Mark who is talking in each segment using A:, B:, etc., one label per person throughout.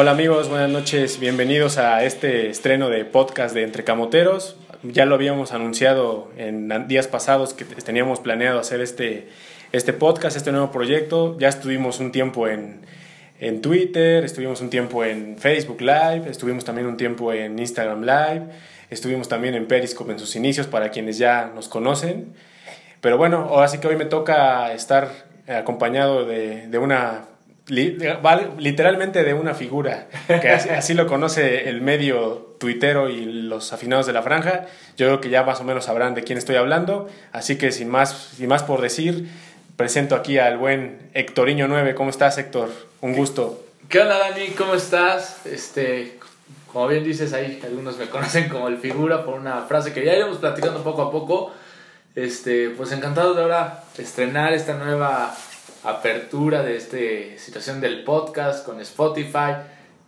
A: Hola amigos, buenas noches, bienvenidos a este estreno de podcast de Entre Camoteros. Ya lo habíamos anunciado en días pasados que teníamos planeado hacer este, este podcast, este nuevo proyecto. Ya estuvimos un tiempo en, en Twitter, estuvimos un tiempo en Facebook Live, estuvimos también un tiempo en Instagram Live, estuvimos también en Periscope en sus inicios para quienes ya nos conocen. Pero bueno, ahora sí que hoy me toca estar acompañado de, de una literalmente de una figura, que así, lo conoce el medio tuitero y los afinados de la franja. Yo creo que ya más o menos sabrán de quién estoy hablando, así que sin más, sin más por decir, presento aquí al buen Héctoriño 9. ¿Cómo estás, Héctor? Un gusto.
B: ¿Qué onda, Dani? ¿Cómo estás? Este, como bien dices ahí, algunos me conocen como el figura por una frase que ya iremos platicando poco a poco. Este, pues encantado de ahora estrenar esta nueva apertura de esta situación del podcast con Spotify,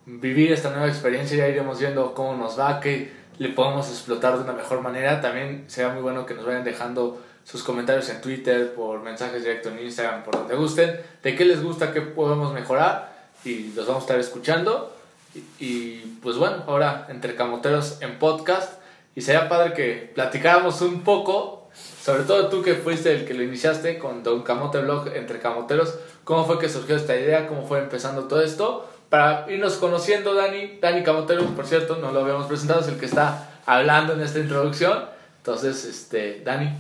B: vivir esta nueva experiencia, ya iremos viendo cómo nos va, que le podemos explotar de una mejor manera. También será muy bueno que nos vayan dejando sus comentarios en Twitter, por mensajes directos en Instagram, por donde gusten, de qué les gusta, qué podemos mejorar y los vamos a estar escuchando. Y, y pues bueno, ahora entre camoteros en podcast y sería padre que platicáramos un poco sobre todo tú que fuiste el que lo iniciaste con Don Camote Blog entre camoteros, ¿cómo fue que surgió esta idea? ¿Cómo fue empezando todo esto? Para irnos conociendo, Dani, Dani Camotero, por cierto, no lo habíamos presentado, es el que está hablando en esta introducción. Entonces, este, Dani.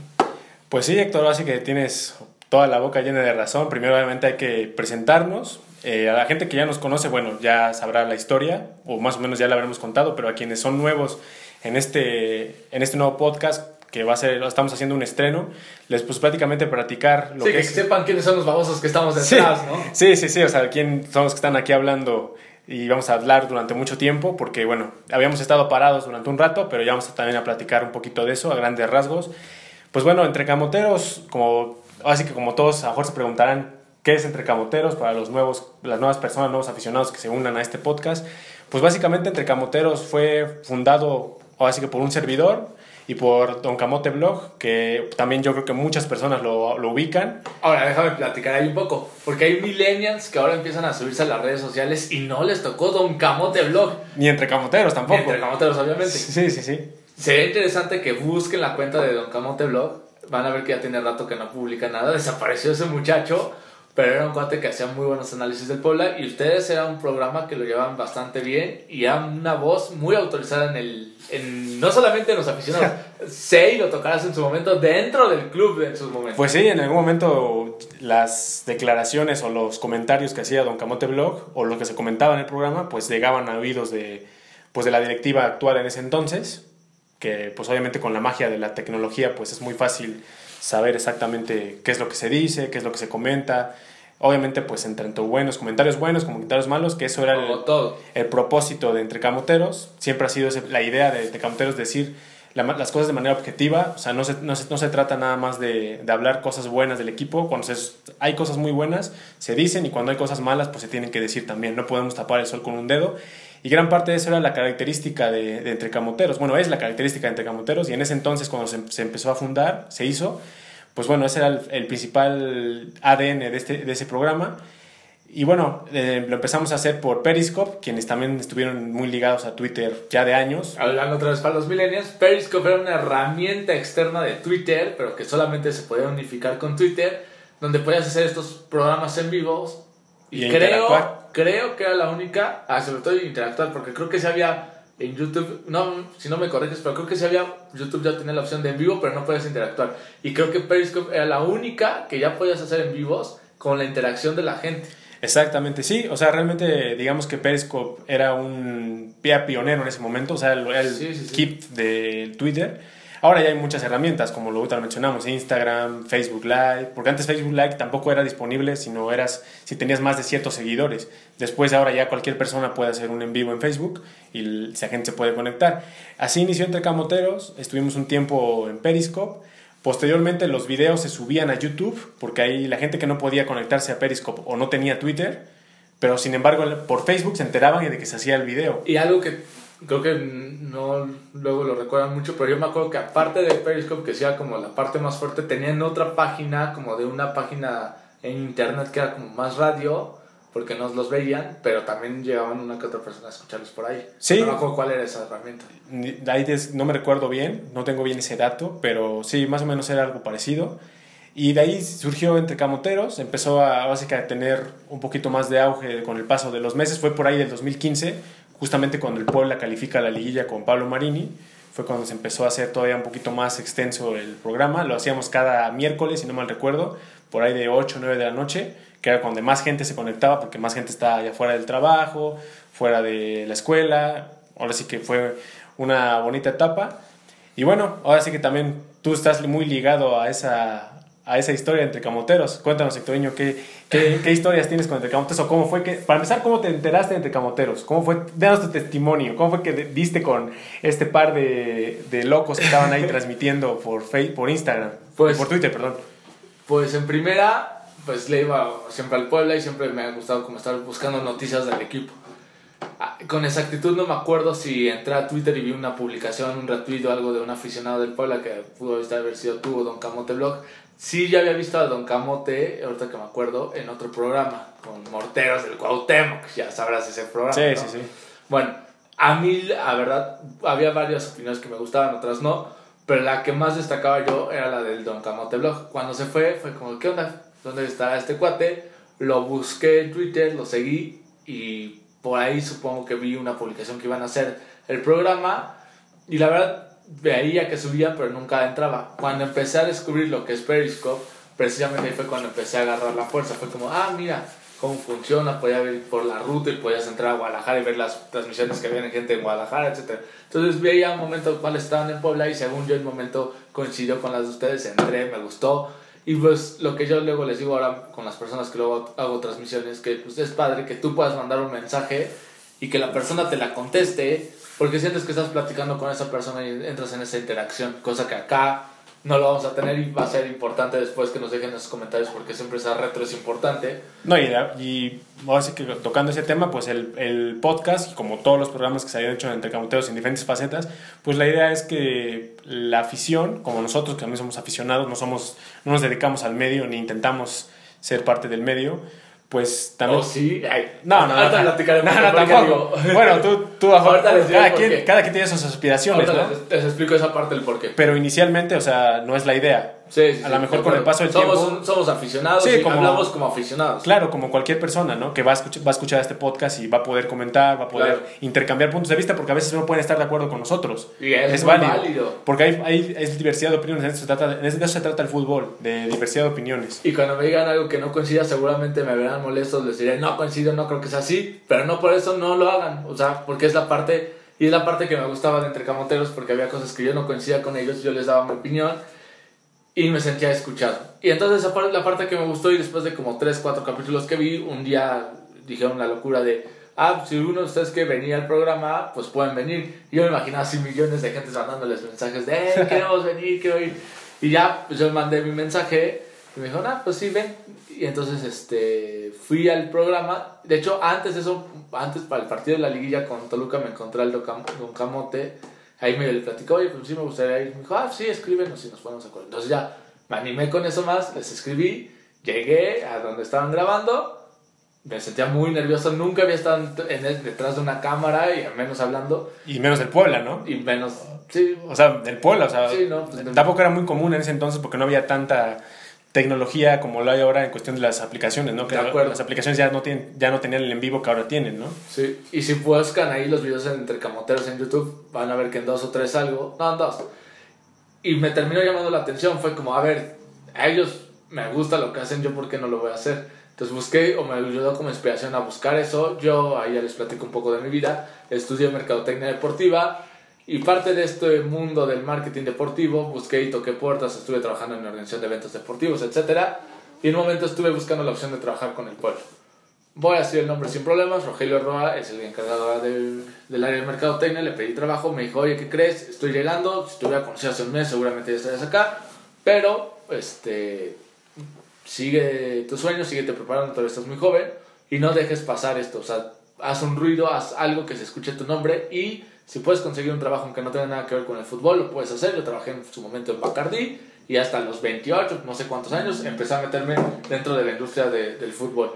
A: Pues sí, Héctor, así que tienes toda la boca llena de razón. Primero, obviamente, hay que presentarnos. Eh, a la gente que ya nos conoce, bueno, ya sabrá la historia, o más o menos ya la habremos contado, pero a quienes son nuevos en este, en este nuevo podcast, que va a ser, estamos haciendo un estreno, les pues prácticamente practicar
B: lo sí, que, sepan quiénes son los famosos que estamos detrás, ¿no?
A: Sí, sí, sí, o sea, quién son los que están aquí hablando y vamos a hablar durante mucho tiempo, porque bueno, habíamos estado parados durante un rato, pero ya vamos a también a platicar un poquito de eso, a grandes rasgos. Pues bueno, entre camoteros, como, así que como todos a lo mejor se preguntarán, ¿qué es entre camoteros para los nuevos, las nuevas personas, nuevos aficionados que se unan a este podcast? Pues básicamente entre camoteros fue fundado, así que por un servidor, y por Don Camote Blog, que también yo creo que muchas personas lo, lo, ubican.
B: Ahora, déjame platicar ahí un poco, porque hay millennials que ahora empiezan a subirse a las redes sociales y no les tocó Don Camote Blog.
A: Ni entre camoteros tampoco. Ni
B: entre camoteros, obviamente.
A: Sí, sí, sí.
B: Sería interesante que busquen la cuenta de Don Camote Blog. Van a ver que ya tiene rato que no publica nada. Desapareció ese muchacho pero era un cuate que hacía muy buenos análisis del Puebla y ustedes era un programa que lo llevaban bastante bien y era una voz muy autorizada en el en, no solamente en los aficionados sé y lo tocarás en su momento dentro del club en sus momentos.
A: Pues sí en algún momento las declaraciones o los comentarios que hacía Don Camote Blog o lo que se comentaba en el programa pues llegaban a oídos de pues de la directiva actual en ese entonces que pues obviamente con la magia de la tecnología pues es muy fácil saber exactamente qué es lo que se dice, qué es lo que se comenta. Obviamente, pues entre tanto buenos, comentarios buenos, comentarios malos, que eso era el,
B: todo.
A: el propósito de Entre Camoteros. Siempre ha sido la idea de Entre Camoteros decir las cosas de manera objetiva. O sea, no se, no se, no se trata nada más de, de, hablar cosas buenas del equipo. Cuando se, hay cosas muy buenas, se dicen, y cuando hay cosas malas, pues se tienen que decir también. No podemos tapar el sol con un dedo. Y gran parte de eso era la característica de, de Entre Camoteros. Bueno, es la característica de Entre Camoteros y en ese entonces cuando se, se empezó a fundar, se hizo, pues bueno, ese era el, el principal ADN de, este, de ese programa. Y bueno, eh, lo empezamos a hacer por Periscope, quienes también estuvieron muy ligados a Twitter ya de años.
B: Hablando otra vez para los millennials, Periscope era una herramienta externa de Twitter, pero que solamente se podía unificar con Twitter, donde podías hacer estos programas en vivos. Y, creo, creo que era la única, ah, sobre todo interactuar, porque creo que se había en YouTube, no, si no me corriges, pero creo que se había, YouTube ya tenía la opción de en vivo, pero no podías interactuar. Y creo que Periscope era la única que ya podías hacer en vivos con la interacción de la gente.
A: Exactamente, sí, o sea, realmente digamos que Periscope era un pionero en ese momento, o sea, el, el kit de Twitter Ahora ya hay muchas herramientas, como lo ahorita mencionamos, Instagram, Facebook Live, porque antes Facebook Live tampoco era disponible si no eras, si tenías más de ciertos seguidores. Después ahora ya cualquier persona puede hacer un en vivo en Facebook y la gente se puede conectar. Así inició entre camoteros, estuvimos un tiempo en Periscope. Posteriormente los videos se subían a YouTube, porque ahí la gente que no podía conectarse a Periscope o no tenía Twitter, pero sin embargo por Facebook se enteraban de que se hacía el video.
B: Y algo que creo que no luego lo recuerdan mucho, pero yo me acuerdo que aparte de Periscope, que sea como la parte más fuerte, tenían otra página, como de una página en internet que era como más radio, porque no los veían, pero también llegaban una que otra persona a escucharlos por ahí.
A: Sí.
B: No me acuerdo cuál era esa herramienta.
A: Ahí no me recuerdo bien, no tengo bien ese dato, pero sí, más o menos era algo parecido. Y de ahí surgió Entre Camoteros, empezó a, básicamente, a tener un poquito más de auge con el paso de los meses. Fue por ahí del 2015, justamente cuando el Puebla califica la liguilla con Pablo Marini. Fue cuando se empezó a hacer todavía un poquito más extenso el programa. Lo hacíamos cada miércoles, si no mal recuerdo, por ahí de 8 o 9 de la noche, que era cuando más gente se conectaba, porque más gente estaba allá fuera del trabajo, fuera de la escuela. Ahora sí que fue una bonita etapa. Y bueno, ahora sí que también tú estás muy ligado a esa, a esa historia entre camoteros. Cuéntanos, Hectorinho, ¿qué, qué, qué historias tienes con entre camoteros? O cómo fue que, para empezar, ¿cómo te enteraste de entre camoteros? ¿Cómo fue, danos tu testimonio, cómo fue que diste con este par de, de locos que estaban ahí transmitiendo por, Facebook, por Instagram?
B: Pues-
A: por Twitter, perdón.
B: Pues en primera, pues le iba siempre al Puebla y siempre me ha gustado como estar buscando noticias del equipo. Ah, Con exactitud no me acuerdo si entré a Twitter y vi una publicación, un retweet o algo de un aficionado del Puebla que pudo haber sido tú o Don Camote Blog. Sí, ya había visto a Don Camote, ahorita que me acuerdo, en otro programa, con Morteros del Cuauhtémoc, ya sabrás ese programa.
A: Sí,
B: ¿no?
A: sí, sí.
B: Bueno, a mí, la verdad, había varias opiniones que me gustaban, otras no, pero la que más destacaba yo era la del Don Camote Blog. Cuando se fue, fue como, ¿qué onda? ¿Dónde está este cuate? Lo busqué en Twitter, lo seguí y por ahí supongo que vi una publicación que iban a hacer el programa y la verdad veía que subían, pero nunca entraba. Cuando empecé a descubrir lo que es Periscope, precisamente ahí fue cuando empecé a agarrar la fuerza. Fue como, ah, mira cómo funciona, podía ver por la ruta y podías entrar a Guadalajara y ver las transmisiones que había gente en Guadalajara, etc. Entonces veía un momento cuál estaban en Puebla y según yo el momento coincidió con las de ustedes, entré, me gustó. Y pues lo que yo luego les digo ahora con las personas que luego hago transmisiones, que pues es padre que tú puedas mandar un mensaje y que la persona te la conteste, porque sientes que estás platicando con esa persona y entras en esa interacción, cosa que acá no lo vamos a tener y va a ser importante después que nos dejen en sus comentarios porque siempre esa retro es importante.
A: No, y, y ahora sí que tocando ese tema, pues el, el podcast, como todos los programas que se habían hecho entre camoteros en diferentes facetas, pues la idea es que la afición, como nosotros que también somos aficionados, no, somos, no nos dedicamos al medio ni intentamos ser parte del medio, pues también...
B: Oh, sí, Ay,
A: No, no, no, no, no, tampoco.
B: digo-
A: Bueno, tú, tú
B: digo
A: cada, quien, cada quien tiene sus aspiraciones,
B: Ahorita
A: ¿no?
B: les, les explico esa parte del porqué.
A: Pero inicialmente, o sea, no es la idea.
B: Sí, sí,
A: a lo mejor con el paso del
B: somos,
A: tiempo...
B: un- somos aficionados y
A: como-
B: hablamos como aficionados.
A: Claro, como cualquier persona, ¿no? Que va a, escuchar, va a escuchar este podcast y va a poder comentar, va a poder
B: Claro.
A: intercambiar puntos de vista, porque a veces no pueden estar de acuerdo con nosotros.
B: Y es muy válido.
A: Porque hay, hay es diversidad de opiniones, en eso, se trata, en eso se trata el fútbol, de diversidad de opiniones.
B: Y cuando me digan algo que no coincida, seguramente me verán molestos. Les diré, no coincido, no creo que sea así. Pero no por eso no lo hagan. O sea, porque es la parte. Y es la parte que me gustaba de Entre Camoteros, porque había cosas que yo no coincidía con ellos. Yo les daba mi opinión y me sentía escuchado. Y entonces, esa parte, la parte que me gustó, y después de como 3, 4 capítulos que vi, un día dijeron la locura de. Ah, si uno de ustedes que venía al programa, pues pueden venir. Y yo me imaginaba así millones de gente mandándoles mensajes de, hey, queremos venir, quiero ir. Y ya, pues yo mandé mi mensaje y me dijo, ah, pues sí, ven. Y entonces este, fui al programa. De hecho, antes de eso, antes para el partido de la liguilla con Toluca, me encontré al Don Camote. Ahí me le platicó, oye, pues sí me gustaría ir. Me dijo, ah, sí, escríbenos y nos ponemos de acuerdo. Entonces ya me animé con eso más, les escribí, llegué a donde estaban grabando. Me sentía muy nervioso, nunca había estado en el- detrás de una cámara y menos hablando.
A: Y menos del Puebla, ¿no?
B: Y menos, sí,
A: O sea, del Puebla, o sea,
B: Sí, no, pues,
A: tampoco era muy común en ese entonces porque no había tanta tecnología como lo hay ahora en cuestión de las aplicaciones, ¿no? Que
B: De acuerdo.
A: las aplicaciones ya no, tienen, ya no tenían el en vivo que ahora tienen, ¿no?
B: Sí, y si buscan ahí los videos entre camoteros en YouTube, van a ver que en dos o tres algo, no, en dos. Y me terminó llamando la atención, fue como, a ver, a ellos me gusta lo que hacen, yo por qué no lo voy a hacer. Entonces busqué o me ayudó como inspiración a buscar eso. Yo ahí ya les platico un poco de mi vida. Estudié mercadotecnia deportiva y parte de este mundo del marketing deportivo busqué y toqué puertas, estuve trabajando en una organización de eventos deportivos, etc. Y en un momento estuve buscando la opción de trabajar con el pueblo. Voy a decir el nombre sin problemas. Rogelio Roa es el encargado del, del área de mercadotecnia. Le pedí trabajo. Me dijo, oye, ¿qué crees? Estoy llegando. Si te hubiera conocido hace un mes, seguramente ya estarías acá. Pero, este, sigue tu sueño, síguete preparando. Todavía estás muy joven. Y no dejes pasar esto. O sea, haz un ruido, haz algo que se escuche tu nombre. Y si puedes conseguir un trabajo aunque no tenga nada que ver con el fútbol, lo puedes hacer. Yo trabajé en su momento en Bacardí. Y hasta los 28, no sé cuántos años, empecé a meterme dentro de la industria de- del fútbol.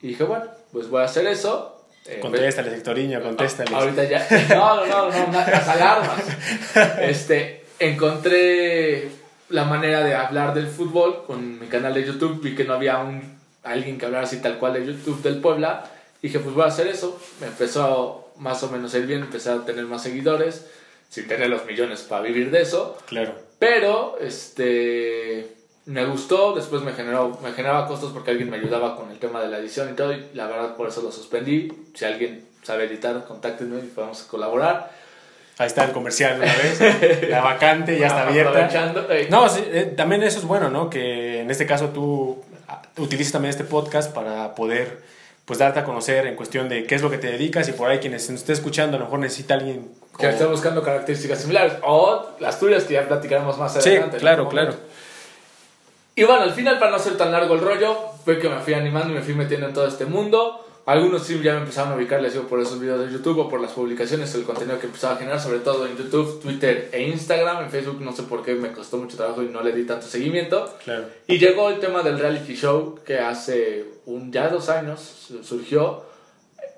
B: Y dije, bueno, pues voy a hacer eso.
A: Eh, contéstale, Sectoriño, contéstale.
B: Ahorita ya. No, no, no, no, las alarmas. Este, encontré la manera de hablar del fútbol con mi canal de YouTube. Vi que no había un, alguien que hablara así tal cual de YouTube del Puebla. Dije, pues voy a hacer eso. Me empezó más o menos ir bien, empecé a tener más seguidores, sin tener los millones para vivir de eso.
A: Claro.
B: Pero, este me gustó, después me generó, me generaba costos porque alguien me ayudaba con el tema de la edición y todo, y la verdad por eso lo suspendí. Si alguien sabe editar, contáctenme y podemos colaborar.
A: Ahí está el comercial una vez, la vacante ya está abierta. No, eh, también eso es bueno, ¿no? Que en este caso tú ah, utilices también este podcast para poder pues darte a conocer en cuestión de qué es lo que te dedicas y por ahí quienes nos esté escuchando a lo mejor necesita alguien
B: que esté buscando características similares o las tuyas que ya platicaremos más adelante.
A: Sí, claro, claro.
B: Y bueno, al final, para no hacer tan largo el rollo, fue que me fui animando y me fui metiendo en todo este mundo. Algunos sí ya me empezaron a ubicar, les digo, por esos videos de YouTube o por las publicaciones, el contenido que empezaba a generar, sobre todo en YouTube, Twitter e Instagram. En Facebook no sé por qué me costó mucho trabajo y no le di tanto seguimiento.
A: Claro.
B: Y llegó el tema del reality show que hace un, ya dos años surgió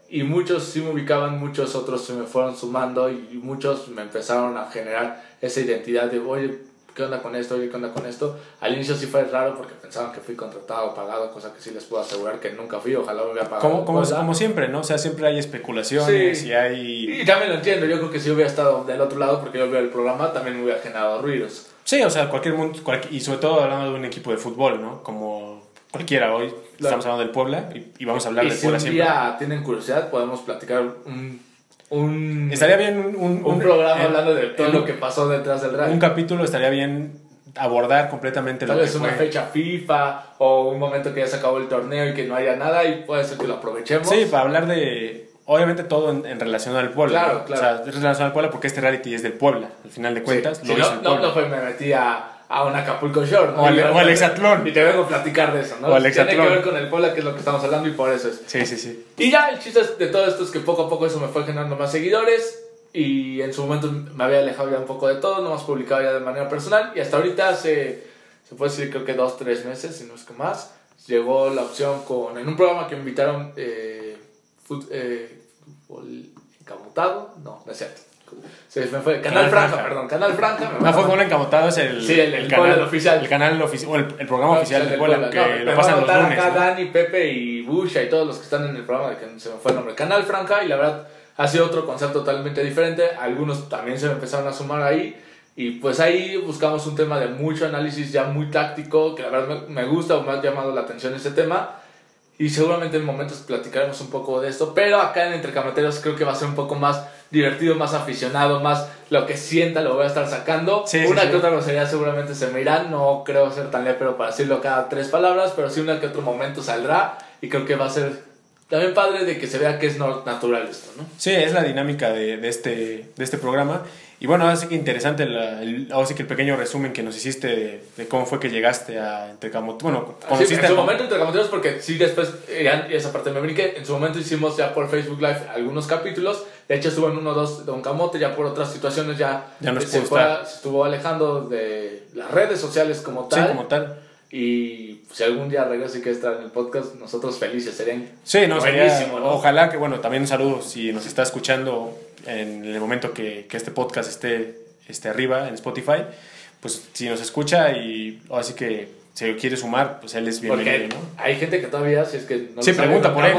B: y muchos sí me ubicaban, muchos otros se me fueron sumando y muchos me empezaron a generar esa identidad de, oye, ¿qué onda con esto? ¿qué onda con esto? Al inicio sí fue raro porque pensaban que fui contratado pagado, cosa que sí les puedo asegurar que nunca fui, ojalá me hubiera pagado.
A: Como, como, como siempre, ¿no? O sea, siempre hay especulaciones y hay...
B: Y también lo entiendo, yo creo que si hubiera estado del otro lado porque yo veo el programa, también me hubiera generado ruidos.
A: Sí, o sea, cualquier mundo, y sobre todo hablando de un equipo de fútbol, ¿no? Como cualquiera hoy, estamos hablando del Puebla y, vamos a hablar del Puebla
B: siempre. Si un día tienen curiosidad, podemos platicar un un,
A: estaría bien un,
B: un, programa hablando de todo lo que pasó detrás del radio.
A: Un capítulo estaría bien abordar completamente
B: Tal vez una fecha FIFA o un momento que ya se acabó el torneo y que no haya nada y puede ser que lo aprovechemos.
A: Sí, para hablar de obviamente todo en, relación al Puebla.
B: Claro, claro.
A: O sea, es relación al Puebla porque este reality es del Puebla, al final de cuentas.
B: Lo no, no, fue me metí a, a un Acapulco Shore.
A: O, al, o Exatlón.
B: Y te vengo a platicar de eso, ¿no?
A: O al
B: Tiene que ver con el Puebla, que es lo que estamos hablando y por eso es.
A: Sí, sí, sí.
B: Y ya el chiste de todo esto es que poco a poco eso me fue generando más seguidores y en su momento me había alejado ya un poco de todo, no más publicado ya de manera personal y hasta ahorita se, se puede decir creo que dos, tres meses, si no es que más, llegó la opción con, en un programa que me invitaron, eh, eh, fútbol no, no es cierto. Se me fue. Canal, Franja, perdón. Canal Franja.
A: No, fue Encamotado, es el,
B: sí, el, canal oficial.
A: El canal oficial, o el, programa oficial del Puebla, que lo pasan los lunes.
B: Acá Dani, Pepe y Busha y todos los que están en el programa, que se me fue el nombre. Canal Franja, y la verdad ha sido otro concepto totalmente diferente. Algunos también se me empezaron a sumar ahí. Y pues ahí buscamos un tema de mucho análisis ya muy táctico, que la verdad me, gusta o me ha llamado la atención ese tema. Y seguramente en momentos platicaremos un poco de esto. Pero acá en Entre Camateros creo que va a ser un poco más divertido, más aficionado, más lo que sienta lo voy a estar sacando. una que otra grosería seguramente se me irá. No creo ser tan lépero para decirlo cada tres palabras, pero sí una que otro momento saldrá. Y creo que va a ser también padre de que se vea que es natural esto, ¿no?
A: Sí, es la dinámica de, de este, de este programa. Y bueno, así que interesante, el, ahora sí que el pequeño resumen que nos hiciste de, cómo fue que llegaste a Entrecamoteros. Bueno,
B: conociste en su momento Entrecamoteros, porque sí, después, ya, esa parte me brinqué, en su momento hicimos ya por Facebook Live algunos capítulos, de hecho estuvo en uno o dos de un camote, ya por otras situaciones ya,
A: ya no
B: se, fue, se estuvo alejando de las redes sociales como tal.
A: Sí, como tal.
B: Y si algún día regresa y que estar en el podcast, nosotros felices serían.
A: Sí, no, buenísimo, Ojalá que, bueno, también un saludo si nos está escuchando en el momento que, que este podcast esté, esté arriba en Spotify. Pues si nos escucha y así que si quiere sumar, pues él es bienvenido, ¿no?
B: Hay gente que todavía, si es que
A: no sí, pregunta por él.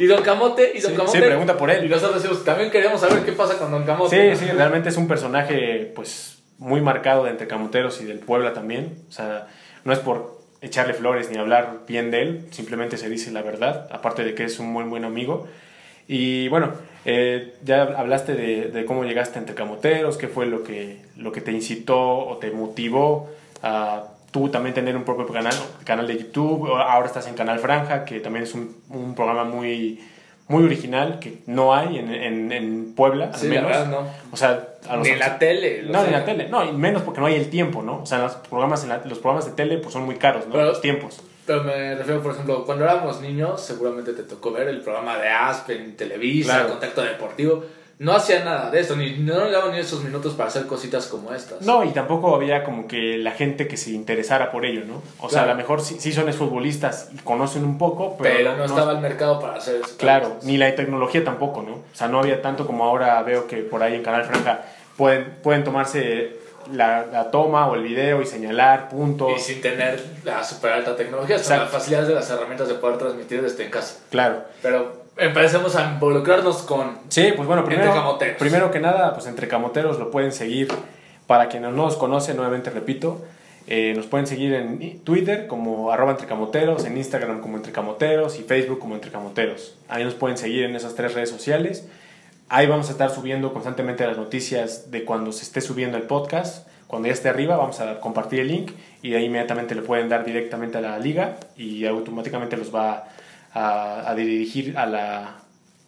B: y Don Camote, y Don Camote.
A: Sí, pregunta por él.
B: Y nosotros decimos, también queremos saber qué pasa con Don
A: Camote. Sí, sí, realmente es un personaje, pues, muy marcado de entre camoteros y del Puebla también. O sea, no es por echarle flores ni hablar bien de él, simplemente se dice la verdad, aparte de que es un muy buen amigo. Y bueno, eh, ya hablaste de, cómo llegaste entre camoteros, qué fue lo que, lo que te incitó o te motivó a tú también tener un propio canal, canal de YouTube, ahora estás en Canal Franja, que también es un, un programa muy muy original que no hay en, en, en Puebla, al menos.
B: La verdad, no.
A: O sea,
B: a los ni en la tele.
A: No, ni en la tele. No, y menos porque no hay el tiempo, ¿no? O sea, los programas, en los programas de tele pues son muy caros, ¿no? los tiempos.
B: Pero me refiero, por ejemplo, cuando éramos niños, seguramente te tocó ver el programa de Aspen, Televisa, Contacto Deportivo. No hacía nada de esto, ni no le daban ni esos minutos para hacer cositas como estas.
A: No, y tampoco había como que la gente que se interesara por ello, ¿no? O sea, a lo mejor sí, sí son futbolistas y conocen un poco, pero,
B: pero no, estaba el mercado para hacer eso.
A: Claro, ni la tecnología tampoco, ¿no? O sea, no había tanto como ahora veo que por ahí en Canal Franja pueden, pueden tomarse la, la toma o el video y señalar puntos.
B: Y sin tener la super alta tecnología, son
A: Exacto.
B: las facilidades de las herramientas de poder transmitir desde en casa.
A: Claro.
B: Pero empecemos a involucrarnos con
A: Sí, pues bueno, primero,
B: Entre camoteros.
A: primero que nada, pues entre camoteros lo pueden seguir. Para quienes no nos conocen, nuevamente repito, eh, nos pueden seguir en Twitter como arroba entrecamoteros, en Instagram como entrecamoteros y Facebook como entrecamoteros. Ahí nos pueden seguir en esas tres redes sociales. Ahí vamos a estar subiendo constantemente las noticias de cuando se esté subiendo el podcast. Cuando ya esté arriba vamos a compartir el link y de ahí inmediatamente le pueden dar directamente a la liga y automáticamente los va a, a dirigir a la,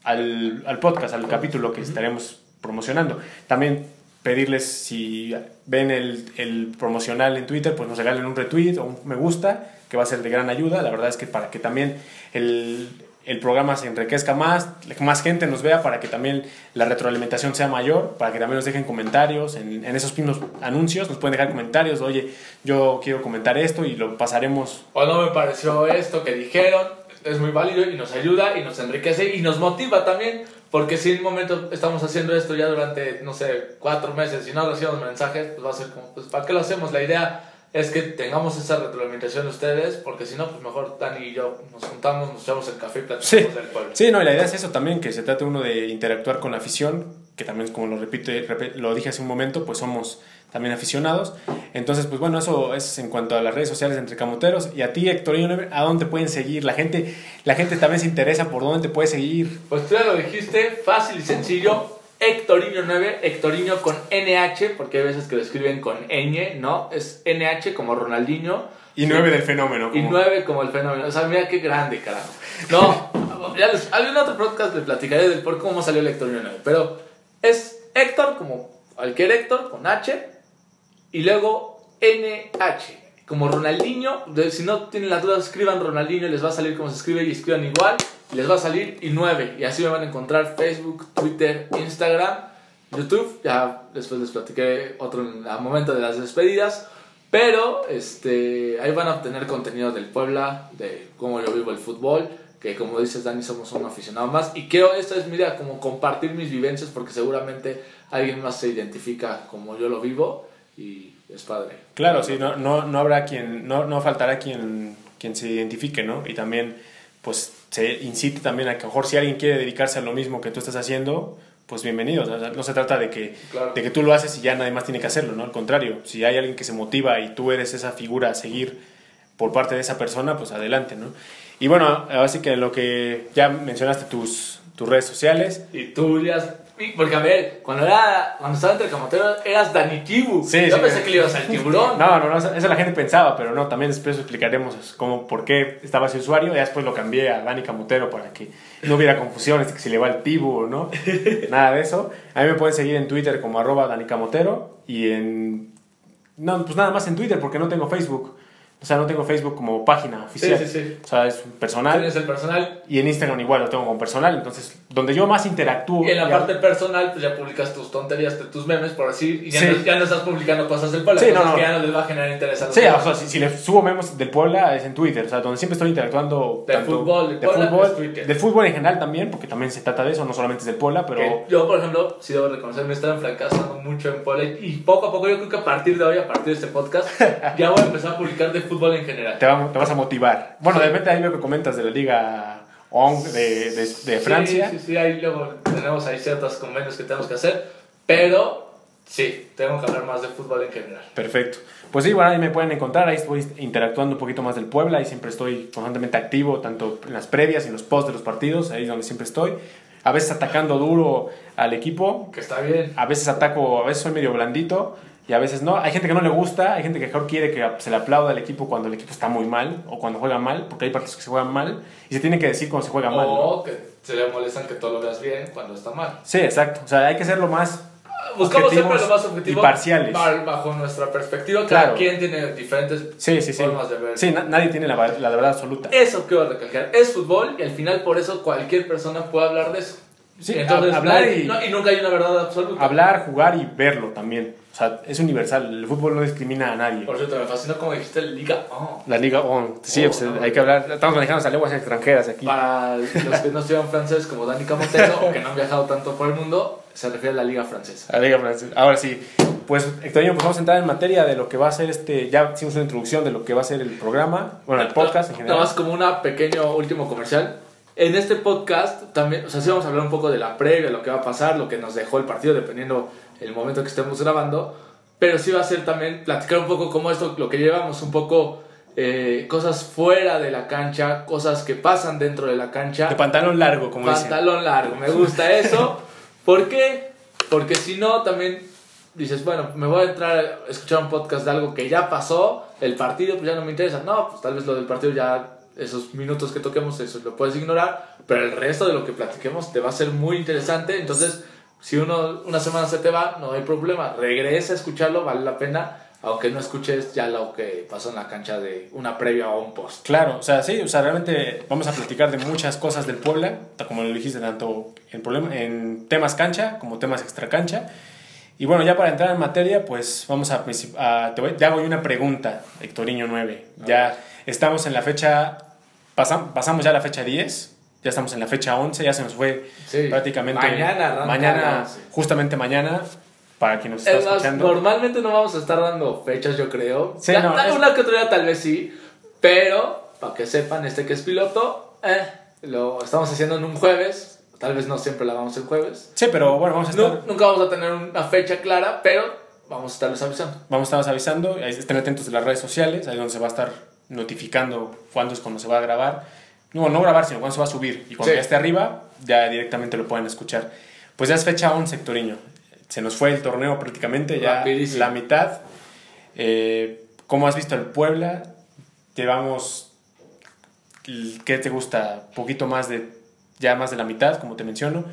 A: al, al podcast, al capítulo que estaremos promocionando. También pedirles si ven el, el promocional en Twitter, pues nos regalen un retweet o un me gusta, que va a ser de gran ayuda. La verdad es que para que también el, el programa se enriquezca más, más gente nos vea, para que también la retroalimentación sea mayor, para que también nos dejen comentarios en, en esos mismos anuncios, nos pueden dejar comentarios, oye, yo quiero comentar esto y lo pasaremos
B: o no me pareció esto que dijeron, es muy válido y nos ayuda y nos enriquece y nos motiva también, porque si en un momento estamos haciendo esto ya durante, no sé, cuatro meses y no recibimos mensajes, pues va a ser como, pues ¿para qué lo hacemos? La idea es que tengamos esa retroalimentación de ustedes, porque si no, pues mejor Dani y yo nos juntamos, nos echamos el café y platicamos
A: Sí,
B: del pueblo.
A: sí, no, y la idea es eso también, que se trate uno de interactuar con la afición, que también, como lo repito, lo dije hace un momento, pues somos también aficionados. Entonces, pues bueno, eso es en cuanto a las redes sociales entre camoteros. Y a ti, Héctorino, ¿a dónde pueden seguir? La gente, la gente también se interesa por dónde te puede seguir.
B: Pues tú ya lo dijiste, fácil y sencillo. Hectorino 9, Hectorino con NH, porque hay veces que lo escriben con ñ, ¿no? Es NH como Ronaldinho.
A: Y nueve del fenómeno.
B: Y
A: como-
B: 9 como el fenómeno. O sea, mira qué grande, carajo. No, ya les, algún otro podcast le platicaré del por cómo salió el Hectorino 9. Pero es Héctor como cualquier Héctor con H. Y luego NH. Como Ronaldinho, si no tienen la duda, escriban Ronaldinho, les va a salir como se escribe y escriban igual. Les va a salir y 9. Y así me van a encontrar Facebook, Twitter, Instagram, YouTube. Ya después les platiqué otro el momento de las despedidas. Pero este, ahí van a obtener contenido del Puebla, de cómo yo vivo el fútbol. Que como dices, Dani, somos un aficionado más. Y quiero, esta es mi idea, como compartir mis vivencias, porque seguramente alguien más se identifica como yo lo vivo. Y es padre.
A: Claro, sí, no, no, no habrá quien, no, no faltará quien, quien se identifique, ¿no? Y también, pues, se incite también a que a lo mejor si alguien quiere dedicarse a lo mismo que tú estás haciendo, pues bienvenido. O sea, no se trata de que,
B: Claro.
A: de que tú lo haces y ya nadie más tiene que hacerlo, ¿no? Al contrario, si hay alguien que se motiva y tú eres esa figura a seguir por parte de esa persona, pues adelante, ¿no? Y bueno, así que lo que ya mencionaste tus, tus redes sociales.
B: Y tú ya... y- Porque a ver, cuando, era, cuando estaba entre camoteros eras Dani Kibu.
A: Sí,
B: Yo
A: sí.
B: pensé que le ibas al tiburón.
A: No, no, no, eso eso la gente pensaba, pero no, también después explicaremos cómo, por qué estaba ese usuario. Ya después lo cambié a Dani Camotero para que no hubiera confusiones que si le va el tibu o no. Nada de eso. A mí me pueden seguir en Twitter como arroba Dani Camotero y en... No, pues nada más en Twitter porque no tengo Facebook. O sea, no tengo Facebook como página oficial.
B: sí, sí.
A: O sea, es personal.
B: Tienes el personal.
A: Y en Instagram igual lo tengo como personal. Entonces, donde yo más interactúo...
B: Y en la
A: ya-
B: parte personal, pues ya publicas tus tonterías, tus memes, por así. Y ya,
A: Sí.
B: no, ya no estás publicando cosas del pueblo.
A: Sí, no,
B: cosas
A: no.
B: que ya no les va a generar interés a los
A: Sí, o sea, si, si le subo memes del Puebla es en Twitter, o sea, donde siempre estoy interactuando.
B: Del fútbol, del
A: de
B: Puebla,
A: fútbol,
B: Twitter.
A: del fútbol en general también, porque también se trata de eso, no solamente es del Puebla, pero
B: Que yo, por ejemplo, sí debo reconocer, me estaba fracasando mucho en Puebla. Y poco a poco, yo creo que a partir de hoy, a partir de este podcast, ya voy a empezar a publicar de fútbol en general.
A: te, va- te vas a motivar. Bueno, de repente ahí veo que comentas de la Liga ONG de, de, de Francia.
B: Sí, sí, sí, ahí luego tenemos ahí ciertos convenios que tenemos que hacer, pero sí, tengo que hablar más de fútbol en general.
A: Perfecto. Pues sí, bueno, ahí me pueden encontrar, ahí estoy interactuando un poquito más del Puebla, ahí siempre estoy constantemente activo, tanto en las previas y en los posts de los partidos, ahí es donde siempre estoy. A veces atacando duro al equipo,
B: Que está bien.
A: a veces ataco, a veces soy medio blandito y a veces no. Hay gente que no le gusta, hay gente que mejor quiere que se le aplauda al equipo cuando el equipo está muy mal o cuando juega mal, porque hay partidos que se juegan mal y se tiene que decir cuando se juega mal. ¿no?
B: O que se le molestan que todo lo veas bien cuando está mal.
A: Sí, exacto. O sea, hay que ser lo más
B: Buscamos siempre lo más objetivo
A: y parciales.
B: ba- bajo nuestra perspectiva.
A: Claro.
B: Cada quien tiene diferentes
A: Sí, sí, sí.
B: formas de ver.
A: Sí, na- nadie tiene la, la verdad absoluta.
B: Eso quiero recalcar. Es fútbol y al final por eso cualquier persona puede hablar de eso.
A: Sí,
B: Entonces,
A: hablar
B: nadie-
A: y-
B: no, y nunca hay una verdad absoluta.
A: Hablar, jugar y verlo también. O sea, es universal. El fútbol no discrimina a nadie.
B: Por cierto, me fascinó como dijiste Liga On.
A: La Liga On. Sí,
B: Oh,
A: pues,
B: no.
A: hay que hablar. Estamos manejando hasta lenguas extranjeras aquí.
B: Para los que no estudian francés como Dani Camotero o que no han viajado tanto por el mundo, se refiere a la Liga Francesa.
A: La Liga Francesa. Ahora sí. Pues, Héctorinho, pues vamos a entrar en materia de lo que va a ser este. Ya hicimos una introducción de lo que va a ser el programa. Bueno, el podcast en
B: Nada
A: general.
B: más como una pequeño último comercial. En este podcast también, o sea, sí vamos a hablar un poco de la previa, lo que va a pasar, lo que nos dejó el partido, dependiendo el momento que estemos grabando. Pero sí va a ser también platicar un poco cómo esto, lo que llevamos, un poco eh, cosas fuera de la cancha, cosas que pasan dentro de la cancha.
A: De pantalón largo, como dicen.
B: Pantalón largo, me gusta eso. ¿Por qué? Porque si no, también dices, bueno, me voy a entrar a escuchar un podcast de algo que ya pasó, el partido pues ya no me interesa. No, pues tal vez lo del partido ya, esos minutos que toquemos, eso lo puedes ignorar, pero el resto de lo que platiquemos te va a ser muy interesante. Entonces, si uno, una semana se te va, no hay problema, regresa a escucharlo, vale la pena. Aunque no escuches ya lo que pasó en la cancha de una previa o un post.
A: Claro, o sea, sí, o sea, realmente vamos a platicar de muchas cosas del Puebla, como lo dijiste, tanto en, problema, en temas cancha como temas extra cancha. Y bueno, ya para entrar en materia, pues vamos a, a- te, voy- te hago una pregunta, Hectorinho 9. Ya estamos en la fecha, pasam- pasamos ya la fecha 10, ya estamos en la fecha 11, ya se nos fue
B: Sí.
A: prácticamente
B: Mañana
A: mañana,
B: 11.
A: justamente mañana, para quien nos está escuchando.
B: normalmente no vamos a estar dando fechas, yo creo.
A: Sí,
B: Ya-
A: no, es-
B: Una que otra tal vez sí, pero para que sepan, este que es piloto, eh, lo estamos haciendo en un jueves. Tal vez no siempre la hagamos en jueves.
A: Sí, pero bueno, vamos a estar...
B: Nu- nunca vamos a tener una fecha clara, pero vamos a estarles avisando.
A: Vamos a estar avisando, estén atentos de las redes sociales, ahí donde se va a estar notificando cuándo es cuando se va a grabar. No, no grabar, sino cuándo se va a subir. Y cuando
B: Sí.
A: ya esté arriba, ya directamente lo pueden escuchar. Pues ya es fecha 11, Sectoriño. Se nos fue el torneo prácticamente, ya
B: Rapidísimo.
A: la mitad. Eh, ¿Cómo has visto el Puebla? Llevamos, ¿qué te gusta? Poquito más de, ya más de la mitad, como te menciono.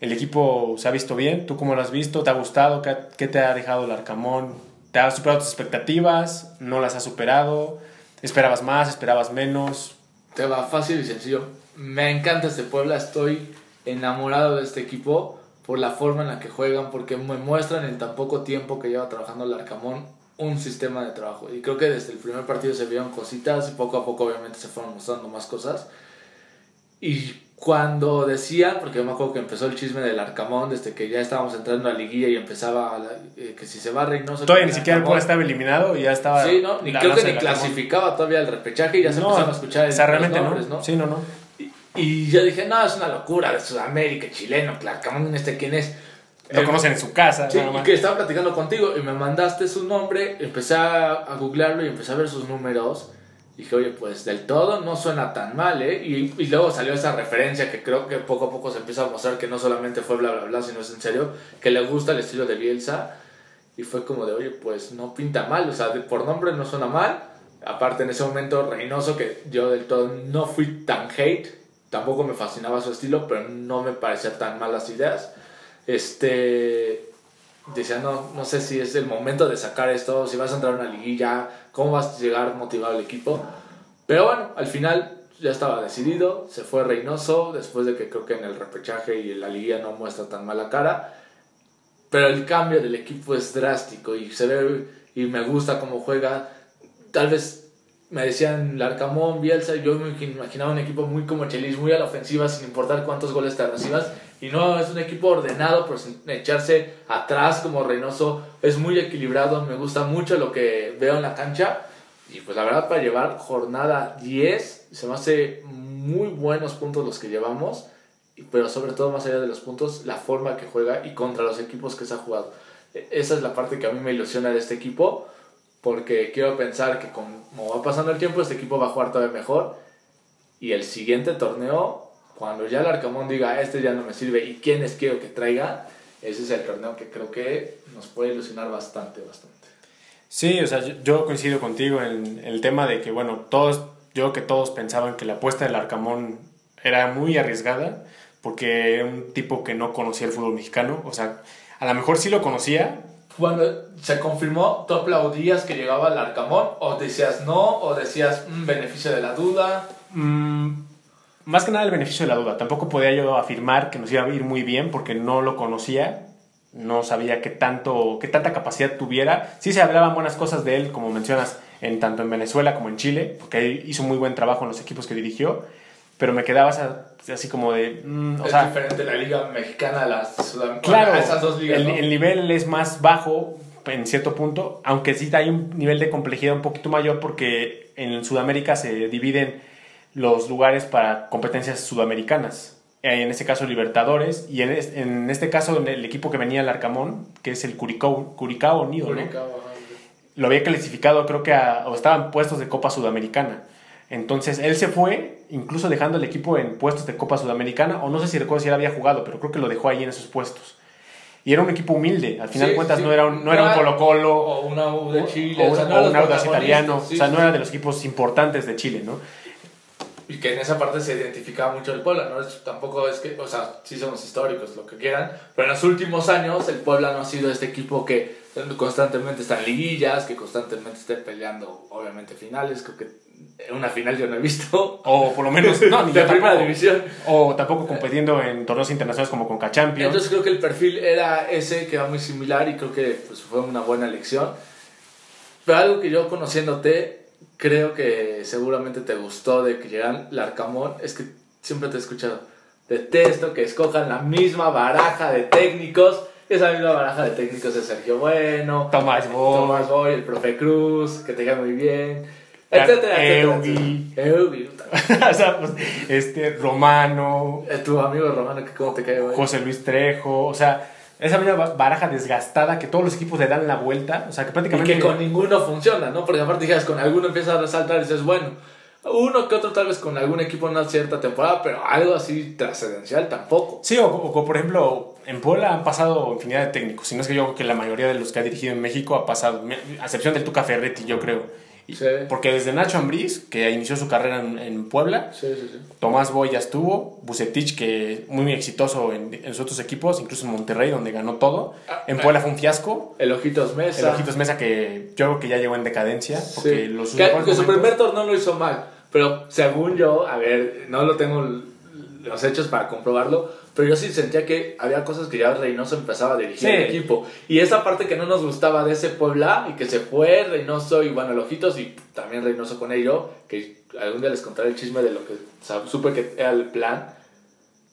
A: El equipo se ha visto bien. ¿Tú cómo lo has visto? ¿Te ha gustado? ¿Qué, qué te ha dejado el Arcamón? ¿Te ha superado tus expectativas? ¿No las has superado? ¿Esperabas más? ¿Esperabas menos?
B: Te va fácil y sencillo. Me encanta este Puebla, estoy enamorado de este equipo por la forma en la que juegan, porque me muestran en tan poco tiempo que lleva trabajando el Arcamón un sistema de trabajo. Y creo que desde el primer partido se vieron cositas y poco a poco obviamente se fueron mostrando más cosas. Y cuando decía, porque yo me acuerdo que empezó el chisme del Arcamón, desde que ya estábamos entrando a la liguilla y empezaba la- eh, que si se va Reynoso...
A: Todavía ni siquiera el
B: Arcamón-
A: estaba eliminado y ya estaba...
B: Sí, ¿no? Ni creo que ni
A: Arcamón.
B: clasificaba todavía el repechaje y ya se
A: No,
B: empezaron a escuchar
A: o sea, realmente
B: nombres,
A: no.
B: ¿no?
A: Sí, no, no.
B: Y, y yo dije, no, es una locura de Sudamérica, chileno, Clarcamón, este quién es.
A: Lo
B: Eh,
A: conocen en su casa.
B: Sí, y que estaba platicando contigo y me mandaste su nombre, empecé a, a googlearlo y empecé a ver sus números. Dije, oye, pues del todo no suena tan mal, ¿eh? Y, y luego salió esa referencia que creo que poco a poco se empieza a mostrar que no solamente fue bla, bla, bla, sino es en serio, que le gusta el estilo de Bielsa. Y fue como de, oye, pues no pinta mal, o sea, por nombre no suena mal. Aparte, en ese momento, Reynoso, que yo del todo no fui tan hate, tampoco me fascinaba su estilo, pero no me parecía tan mal las ideas. Este. Decía, no, no sé si es el momento de sacar esto, si vas a entrar a una liguilla, cómo vas a llegar motivado al equipo. Pero bueno, al final ya estaba decidido, se fue Reynoso, después de que creo que en el repechaje y en la liguilla no muestra tan mala cara. Pero el cambio del equipo es drástico y se ve y me gusta cómo juega. Tal vez me decían Larcamón, Bielsa, yo me imaginaba un equipo muy como Chelis, muy a la ofensiva, sin importar cuántos goles te recibas. Y no, es un equipo ordenado, sin echarse atrás como Reynoso. Es muy equilibrado, me gusta mucho lo que veo en la cancha. Y pues la verdad, para llevar jornada 10, se me hace muy buenos puntos los que llevamos. Pero sobre todo, más allá de los puntos, la forma que juega y contra los equipos que se ha jugado. E- Esa es la parte que a mí me ilusiona de este equipo porque quiero pensar que como va pasando el tiempo, este equipo va a jugar todavía mejor. Y el siguiente torneo, cuando ya el Arcamón diga, este ya no me sirve y quiénes quiero que traiga, ese es el torneo que creo que nos puede ilusionar bastante, bastante.
A: Sí, o sea, yo, coincido contigo en, el tema de que, bueno, todos, yo creo que todos pensaban que la apuesta del Arcamón era muy arriesgada, porque era un tipo que no conocía el fútbol mexicano, o sea, a lo mejor sí lo conocía,
B: Cuando se confirmó, ¿tú aplaudías que llegaba el Arcamón? ¿O decías no? ¿O decías "Mm, beneficio de la duda?
A: mm, más que nada el beneficio de la duda. Tampoco podía yo afirmar que nos iba a ir muy bien porque no lo conocía, no sabía qué tanto, qué tanta capacidad tuviera. Sí se hablaban buenas cosas de él, como mencionas, en tanto en Venezuela como en Chile, porque hizo muy buen trabajo en los equipos que dirigió. Pero me quedaba así como de.
B: Mm, o es diferente la liga mexicana a la sudamericana.
A: Claro, esas dos ligas. El, el nivel es más bajo en cierto punto, aunque sí hay un nivel de complejidad un poquito mayor porque en Sudamérica se dividen los lugares para competencias sudamericanas. Eh, en este caso Libertadores y en, este caso el equipo que venía el Arcamón, que es el Curicao, Curicao Unido, lo había clasificado creo que o estaban puestos de Copa Sudamericana. Entonces él se fue, incluso dejando el equipo en puestos de Copa Sudamericana, o no sé si recuerdo si él había jugado, pero creo que lo dejó ahí en esos puestos. Y era un equipo humilde, al final de cuentas no era un, no era un Colo Colo
B: o una U de Chile,
A: o, un Audax italiano, o sea, no era de los equipos importantes de Chile, ¿no?
B: y que en esa parte se identificaba mucho el Puebla, ¿no? tampoco es que, o sea, sí somos históricos, lo que quieran, pero en los últimos años el Puebla no ha sido este equipo que constantemente está en liguillas, que constantemente esté peleando, obviamente, finales, creo que una final yo no he visto.
A: O por lo menos, no,
B: ni de primera división.
A: O tampoco compitiendo en torneos internacionales como con Champions.
B: Entonces creo que el perfil era ese, que era muy similar y creo que pues, fue una buena elección. Pero algo que yo conociéndote, creo que seguramente te gustó de que llegan Larcamón, es que siempre te he escuchado. Detesto que escojan la misma baraja de técnicos. Esa misma baraja de técnicos de Sergio Bueno,
A: Tomás Boy,
B: Tomás Boy el profe Cruz, que te queda muy bien, etcétera,
A: etcétera. o sea, pues, este, Romano.
B: Eh, tu amigo Romano, que cómo te cae,
A: José Luis Trejo, o sea esa misma baraja desgastada que todos los equipos le dan la vuelta, o sea, que prácticamente...
B: Y que con ninguno funciona, ¿no? Porque aparte dijeras, con alguno empieza a resaltar y dices, bueno, uno que otro tal vez con algún equipo en una cierta temporada, pero algo así trascendencial tampoco.
A: Sí, o, por ejemplo, en Puebla han pasado infinidad de técnicos, si no es que yo creo que la mayoría de los que ha dirigido en México ha pasado, a excepción del Tuca Ferretti, yo creo porque desde Nacho Ambriz, que inició su carrera en, Puebla, Tomás Boy ya estuvo, Bucetich, que muy exitoso en, en sus otros equipos, incluso en Monterrey, donde ganó todo. Ah, en Puebla fue un fiasco.
B: El Ojitos Mesa.
A: El Ojitos Mesa, que yo creo que ya llegó en decadencia.
B: Porque los que, su primer torneo lo hizo mal, pero según yo, a ver, no lo tengo los hechos para comprobarlo, pero yo sí sentía que había cosas que ya Reynoso empezaba a dirigir el equipo. Y esa parte que no nos gustaba de ese Puebla y que se fue Reynoso y bueno, Ojitos y también Reynoso con ello, que algún día les contaré el chisme de lo que supe que era el plan.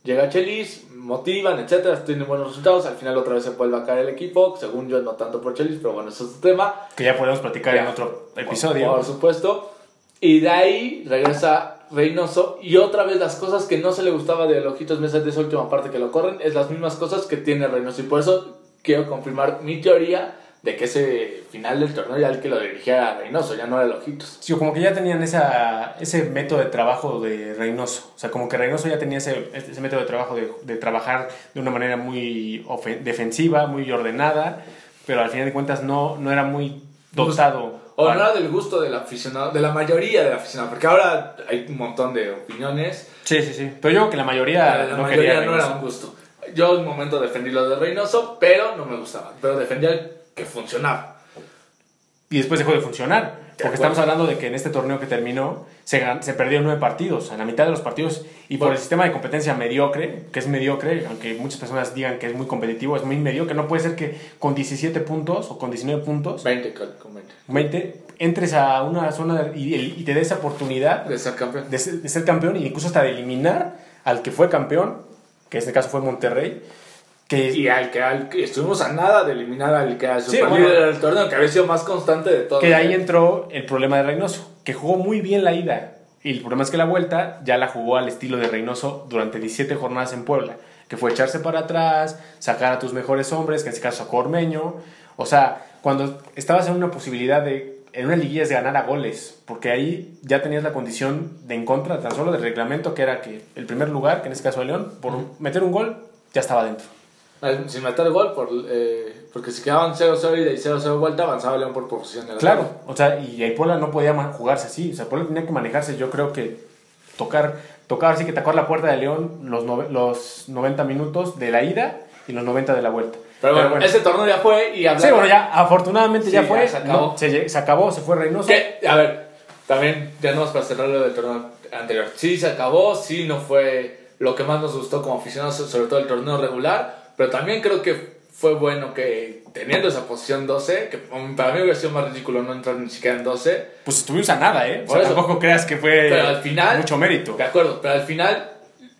B: Llega Chelis, motivan, etcétera, tienen buenos resultados. Al final otra vez se vuelve a caer el equipo. Según yo, no tanto por Chelis, pero bueno, eso es otro tema.
A: Que ya podemos platicar en otro episodio.
B: por supuesto. Y de ahí regresa Reynoso y otra vez las cosas que no se le gustaba de Ojitos Mesa de esa última parte que lo corren es las mismas cosas que tiene Reynoso y por eso quiero confirmar mi teoría de que ese final del torneo ya el que lo dirigía a Reynoso, ya no era Ojitos.
A: Sí, como que ya tenían esa, ese método de trabajo de Reynoso. O sea, como que Reynoso ya tenía ese, ese método de trabajo de, de trabajar de una manera muy defensiva, muy ordenada, pero al final de cuentas no, no era muy dotado
B: o no era del gusto del aficionado, de la mayoría del aficionado, porque ahora hay un montón de opiniones.
A: Sí, sí, sí. Pero yo creo que la mayoría,
B: la no, mayoría no era un gusto. Yo en un momento defendí lo de Reynoso, pero no me gustaba. Pero defendía que funcionaba.
A: Y después dejó de funcionar. Porque estamos hablando de que en este torneo que terminó se, se perdieron nueve partidos, en la mitad de los partidos, y por el sistema de competencia mediocre, que es mediocre, aunque muchas personas digan que es muy competitivo, es muy mediocre, no puede ser que con 17 puntos o con 19 puntos,
B: 20 con 20,
A: 20 entres a una zona y, y, te des esa oportunidad
B: de ser campeón.
A: De ser, de ser campeón, y incluso hasta de eliminar al que fue campeón, que en este caso fue Monterrey
B: y al que, al estuvimos a nada de eliminar al que al sí, del torneo, que había sido más constante de todo.
A: Que ahí entró el problema de Reynoso, que jugó muy bien la ida. Y el problema es que la vuelta ya la jugó al estilo de Reynoso durante 17 jornadas en Puebla, que fue echarse para atrás, sacar a tus mejores hombres, que en este caso a Cormeño. O sea, cuando estabas en una posibilidad de, en una liguilla, de ganar a goles, porque ahí ya tenías la condición de en contra tan solo del reglamento, que era que el primer lugar, que en este caso de León, por meter un gol, ya estaba dentro
B: sin meter gol, por, eh, porque si quedaban 0-0 y de 0-0 vuelta, avanzaba León por posición
A: de la Claro, o sea, y ahí Puebla no podía jugarse así, o sea, Puebla tenía que manejarse, yo creo que tocar, tocar así que tocar la puerta de León los, los 90 minutos de la ida y los 90 de la vuelta.
B: Pero bueno, ese torneo ya fue y
A: Sí, bueno, ya afortunadamente ya fue. se, acabó. se, acabó, se fue Reynoso.
B: A ver, también ya no para cerrar lo del torneo anterior. Sí se acabó, sí no fue lo que más nos gustó como aficionados, sobre todo el torneo regular, pero también creo que fue bueno que teniendo esa posición 12, que para mí hubiera sido más ridículo no entrar ni siquiera en 12.
A: Pues estuvimos a nada, ¿eh? O sea, tampoco creas que fue
B: pero al final,
A: mucho mérito.
B: De acuerdo, pero al final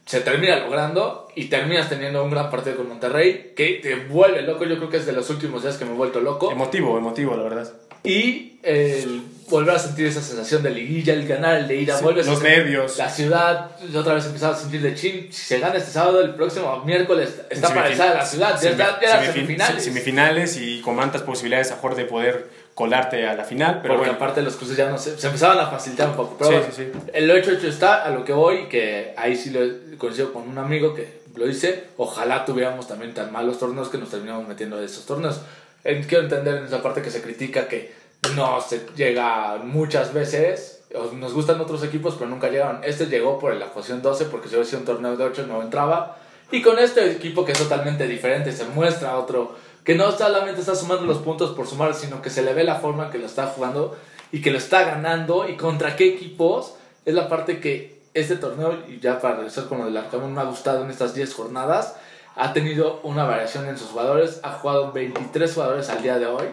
B: se termina logrando y terminas teniendo un gran partido con Monterrey que te vuelve loco. Yo creo que es de los últimos días que me he vuelto loco.
A: Emotivo, emotivo, la verdad.
B: Y el volver a sentir esa sensación de liguilla, el ganar, el de ira,
A: Sí,
B: vuelves
A: los
B: a
A: nervios.
B: La ciudad, yo otra vez empezaba a sentir de chin. Si se gana este sábado, el próximo miércoles está paralizada la ciudad. Ya, está, ya las
A: semifin-
B: semifinales.
A: Semifinales y con tantas posibilidades a mejor de poder colarte a la final. Pero
B: Porque
A: bueno,
B: aparte los cruces ya no se, se empezaban a facilitar un poco. Pero
A: Sí, sí, sí.
B: el hecho hecho está a lo que voy, que ahí sí lo coincido con un amigo que lo dice. Ojalá tuviéramos también tan malos torneos que nos terminamos metiendo de esos torneos. Quiero entender en esa parte que se critica que no se llega muchas veces. Nos gustan otros equipos, pero nunca llegaron. Este llegó por la posición 12, porque si hubiera sido un torneo de 8 no entraba. Y con este equipo que es totalmente diferente, se muestra otro que no solamente está sumando los puntos por sumar, sino que se le ve la forma que lo está jugando y que lo está ganando y contra qué equipos. Es la parte que este torneo, y ya para regresar con lo del Arcamón, me ha gustado en estas 10 jornadas. Ha tenido una variación en sus jugadores, ha jugado 23 jugadores al día de hoy.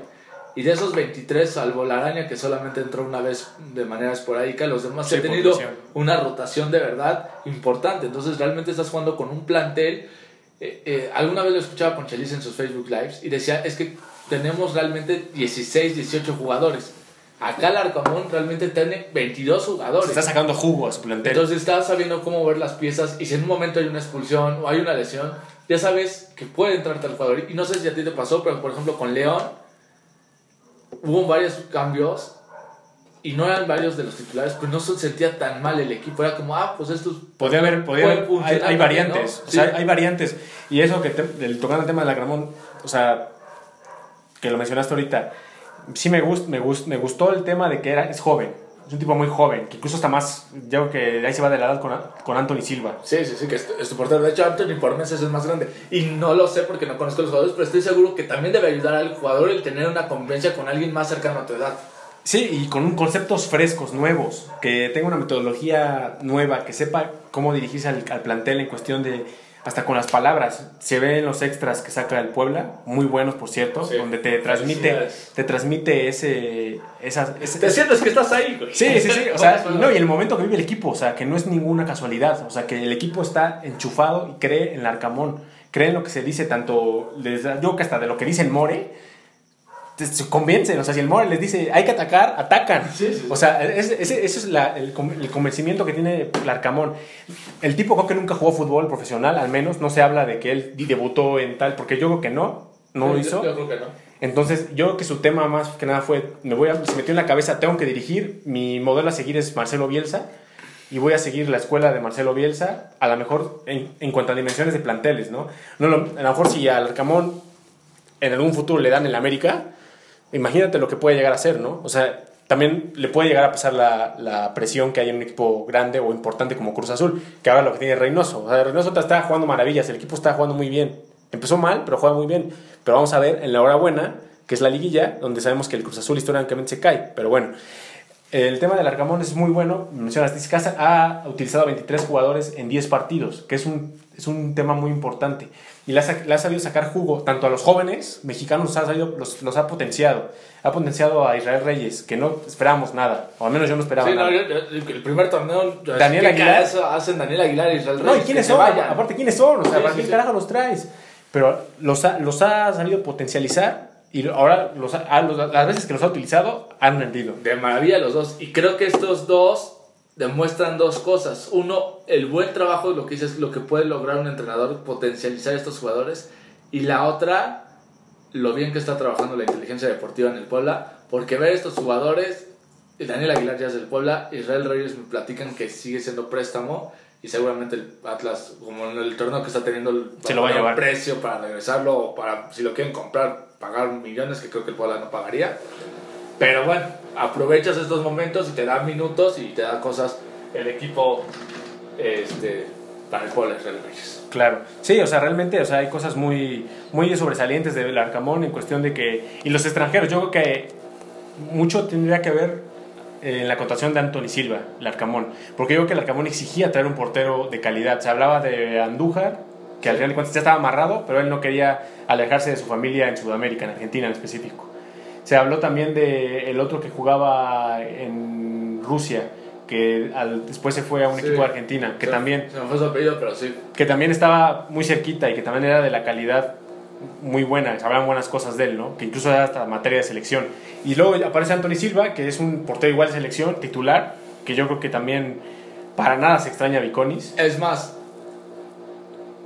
B: Y de esos 23, salvo la araña que solamente entró una vez de manera esporádica, los demás
A: Sí,
B: han tenido una rotación de verdad importante. Entonces realmente estás jugando con un plantel. eh, eh, alguna vez lo escuchaba con Chelis en sus Facebook Lives y decía, es que tenemos realmente 16, 18 jugadores. Acá el Arcamón realmente tiene 22
A: se
B: jugadores.
A: está sacando jugo a su plantel.
B: Entonces estás sabiendo cómo ver las piezas y si en un momento hay una expulsión o hay una lesión, ya sabes que puede entrar tal jugador. Y no sé si a ti te pasó, pero por ejemplo con León hubo varios cambios y no eran varios de los titulares, pero no se sentía tan mal el equipo. Era como, ah, pues estos...
A: Podría haber, hay, variantes,
B: ¿no?
A: o sea,
B: Sí.
A: hay variantes. Y eso que, te, del, tocando el tema del Agramón, o sea, que lo mencionaste ahorita, sí me, gust, me, gust, me gustó el tema de que era, es joven, es un tipo muy joven, que incluso está más, yo creo que ahí se va de la edad con, con Anthony Silva.
B: Sí, sí, sí, que es, es tu portero. De hecho, Anthony por meses es más grande. Y no lo sé porque no conozco a los jugadores, pero estoy seguro que también debe ayudar al jugador el tener una convivencia con alguien más cercano a tu edad.
A: Sí, y con un- conceptos frescos, nuevos, que tenga una metodología nueva, que sepa cómo dirigirse al, al plantel en cuestión de, hasta con las palabras. Se ve en los extras que saca el Puebla, muy buenos por cierto,
B: Sí.
A: donde te transmite, te transmite ese, esa, ese-
B: Te sientes que estás ahí, güey.
A: Sí, sí, sí, o sea, y no, y el momento que vive el equipo, o sea, que no es ninguna casualidad, o sea, que el equipo está enchufado y cree en el Arcamón, cree en lo que se dice tanto, desde, yo que hasta de lo que dice el More, se convencen, o sea, si el More les dice hay que atacar, atacan.
B: Sí, sí, sí.
A: O sea, ese, ese- ese es la- el, con- el convencimiento que tiene el Arcamón. El tipo creo que nunca jugó fútbol profesional, al menos, no se habla de que él debutó en tal, porque yo creo que no, no lo
B: Yo-
A: hizo.
B: Yo creo que no.
A: Entonces, yo creo que su tema más que nada fue, me voy a, se metió en la cabeza, tengo que dirigir, mi modelo a seguir es Marcelo Bielsa, y voy a seguir la escuela de Marcelo Bielsa, a lo mejor en, en cuanto a dimensiones de planteles, ¿no? no lo- a lo mejor si al Arcamón en algún futuro le dan el América, imagínate lo que puede llegar a ser, ¿no? O sea, también le puede llegar a pasar la, la presión que hay en un equipo grande o importante como Cruz Azul, que ahora lo que tiene Reynoso. O sea, Reynoso está jugando maravillas, el equipo está jugando muy bien. Empezó mal, pero juega muy bien. Pero vamos a ver en la hora buena, que es la liguilla, donde sabemos que el Cruz Azul históricamente se cae. Pero bueno, el tema del Arcamón es muy bueno. Mencionas, Casa ha utilizado 23 jugadores en 10 partidos, que es un, es un tema muy importante. Y le ha, sa- le ha sabido sacar jugo tanto a los jóvenes mexicanos, los ha, sabido- los, los ha potenciado. Ha potenciado a Israel Reyes, que no esperábamos nada, o al menos yo no esperaba
B: Sí, no,
A: nada.
B: yo- el primer torneo.
A: Daniel
B: ¿qué
A: Aguilar.
B: hacen Daniel Aguilar y Israel
A: No, ¿y
B: Reyes?
A: quiénes son?
B: vayan.
A: Aparte, ¿quiénes son? O sea,
B: Sí,
A: ¿para
B: sí,
A: qué carajo los traes? Pero los ha, los ha sabido potencializar y ahora los ha- a los- las veces que los ha utilizado han rendido.
B: De maravilla los dos. Y creo que estos dos demuestran dos cosas. Uno, el buen trabajo, lo que dices, lo que puede lograr un entrenador, potencializar a estos jugadores. Y la otra, lo bien que está trabajando la inteligencia deportiva en el Puebla. Porque ver estos jugadores, Daniel Aguilar ya es del Puebla, Israel Reyes me platican que sigue siendo préstamo. Y seguramente el Atlas, como en el torneo que está teniendo, el-
A: Se lo va a llevar.
B: precio para regresarlo o para, si lo quieren comprar, pagar millones, que creo que el Puebla no pagaría. Pero bueno, aprovechas estos momentos y te da minutos y te da cosas el equipo este, para el Israel Reyes.
A: Claro, sí, o sea, realmente, o sea, hay cosas muy, muy sobresalientes del Arcamón en cuestión de que, y los extranjeros, yo creo que mucho tendría que ver en la contratación de Anthony Silva, el Arcamón, porque yo creo que el Arcamón exigía traer un portero de calidad. Se hablaba de Andújar, que al final de cuentas ya estaba amarrado, pero él no quería alejarse de su familia en Sudamérica, en Argentina en específico. Se habló también de el otro que jugaba en Rusia, que al- después se fue a un
B: Sí.
A: equipo de Argentina, que
B: Se-
A: también
B: Se me fue su apellido, pero sí.
A: que también estaba muy cerquita y que también era de la calidad muy buena, se hablan buenas cosas de él, ¿no? Que incluso era hasta materia de selección. Y luego aparece Anthony Silva, que es un portero igual de selección, titular, que yo creo que también para nada se extraña a Viconis.
B: Es más,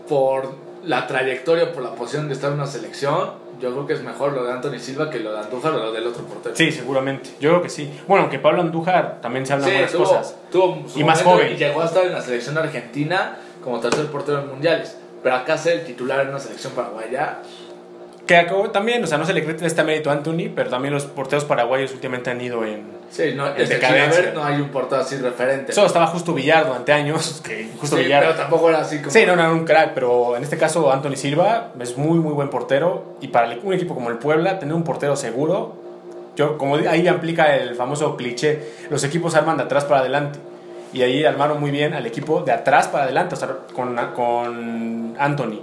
B: por la trayectoria, por la posición de estar en una selección, yo creo que es mejor lo de Anthony Silva que lo de Andújar o lo del otro portero.
A: Sí, seguramente. Yo creo que sí. Bueno, aunque Pablo Andújar también se hablan
B: Sí,
A: buenas
B: tuvo,
A: cosas.
B: tuvo
A: Y más joven.
B: Y llegó a estar en la selección argentina como tercer portero en mundiales. Pero acá ser el titular en una selección paraguaya,
A: Que acabó también, o sea, no se le cree este mérito a Anthony, pero también los porteros paraguayos últimamente han ido en...
B: sí, no,
A: En
B: desde. Chilaver no hay un portero así referente.
A: Solo estaba justo Villar durante años, que justo
B: Sí,
A: Villar...
B: pero tampoco era así como.
A: Sí, no, no era un crack, pero en este caso Anthony Silva es muy, muy buen portero. Y para un equipo como el Puebla, tener un portero seguro, yo como ahí aplica el famoso cliché, los equipos arman de atrás para adelante. Y ahí armaron muy bien al equipo de atrás para adelante, o sea, con, con Anthony.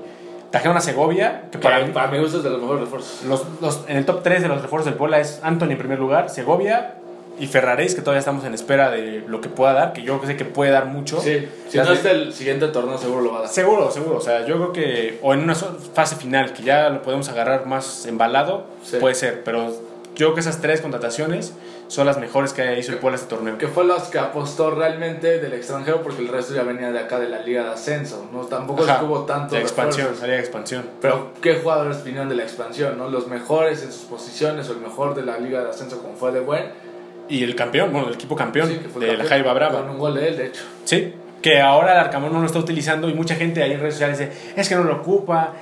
A: Trajeron a Segovia, que
B: para,
A: para mí,
B: para gusto es de los mejores refuerzos.
A: los, los- en el top 3 de los refuerzos del Puebla es Anthony en primer lugar, Segovia y Ferraréis, que todavía estamos en espera de lo que pueda dar, que yo sé que puede dar mucho.
B: Sí, si
A: Las
B: no
A: de-
B: es el siguiente torneo, seguro lo va a dar.
A: Seguro, seguro. O sea, yo creo que. O en una fase final, que ya lo podemos agarrar más embalado,
B: Sí.
A: puede ser. Pero yo creo que esas tres contrataciones son las mejores que hizo el Puebla este torneo.
B: Que fue las que apostó realmente del extranjero, porque el resto ya venía de acá de la Liga de Ascenso. ¿no? Tampoco
A: Ajá,
B: estuvo tanto.
A: De expansión,
B: refuerzos.
A: área de expansión.
B: Pero, ¿qué jugadores vinieron de la expansión? ¿no? Los mejores en sus posiciones, o el mejor de la Liga de Ascenso, como fue de buen.
A: Y el campeón, bueno, el equipo campeón
B: Sí, que
A: de la Jaiba Brava.
B: Con un gol de él, de hecho.
A: Sí. Que ahora el Arcamón no lo está utilizando y mucha gente ahí en redes sociales dice: es que no lo ocupa.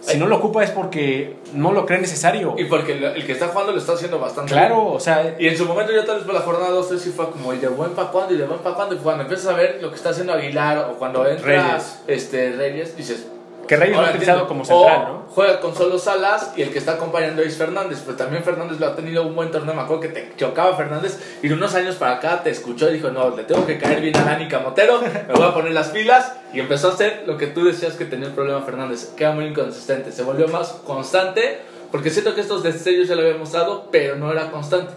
A: Si no lo ocupa es porque no lo cree necesario.
B: Y porque el, el que está jugando lo está haciendo bastante
A: Claro,
B: bien.
A: o sea,
B: Y en su momento yo tal vez por la jornada 2 3 sí fue como el de buen pa' cuando y de buen pa' cuando. Y cuando empiezas a ver lo que está haciendo Aguilar o cuando entra
A: Reyes.
B: Este, Reyes, dices...
A: que Reyes lo ha
B: ahora
A: utilizado como central,
B: O
A: ¿no?
B: juega con solo Salas y el que está acompañando es Fernández. Pero también Fernández lo ha tenido un buen torneo. Me acuerdo que te chocaba Fernández y de unos años para acá te escuchó y dijo, no, le tengo que caer bien a Dani Camotero, me voy a poner las pilas. Y empezó a hacer lo que tú decías que tenía el problema Fernández. Queda muy inconsistente. Se volvió más constante porque siento que estos destellos ya lo había mostrado, pero no era constante.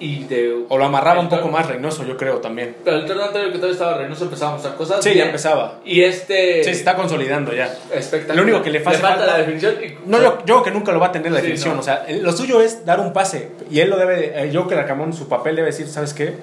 B: Y de...
A: O lo amarraba un poco más Reynoso, yo creo también.
B: Pero el torneo anterior que todavía estaba Reynoso empezaba a mostrar cosas.
A: Sí, ya
B: bien.
A: empezaba.
B: Y este...
A: Sí, se está consolidando ya.
B: espectacular.
A: Lo único que le
B: falta
A: falta-
B: la definición. y-
A: No, yo, yo creo que nunca lo va a tener la
B: Sí,
A: definición.
B: no.
A: O sea, lo suyo es dar un pase. Y él lo debe. de- eh, yo creo que Arcamón, su papel debe decir, ¿sabes qué?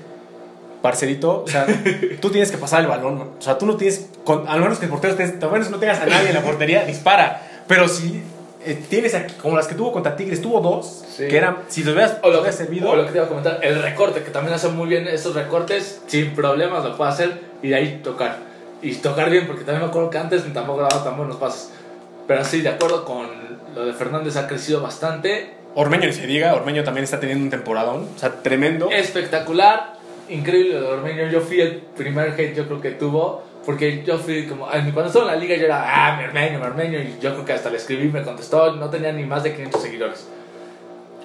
A: Parcerito, o sea, tú tienes que pasar el balón. man. O sea, tú no tienes. Con, a lo menos que el portero estés. A menos no tengas a nadie en la portería, dispara. Pero si eh, tienes aquí, como las que tuvo contra Tigres, tuvo dos.
B: Sí.
A: Que eran. Si los hubieras,
B: O lo,
A: hubieras servido.
B: o lo que te iba a comentar, el recorte, que también hace muy bien esos recortes, sin problemas lo puede hacer y de ahí tocar. Y tocar bien, porque también me acuerdo que antes tampoco daba tan buenos pases. Pero sí, de acuerdo con lo de Fernández, ha crecido bastante.
A: Ormeño ni se diga. Ormeño también está teniendo un temporadón. O sea, tremendo.
B: Espectacular, increíble lo de Ormeño. Yo fui el primer hate, yo creo que tuvo. Porque yo fui como, cuando estaba en la liga yo era, ah, mi Ormeño, mi Ormeño. Y yo creo que hasta le escribí, me contestó, no tenía ni más de 500 seguidores.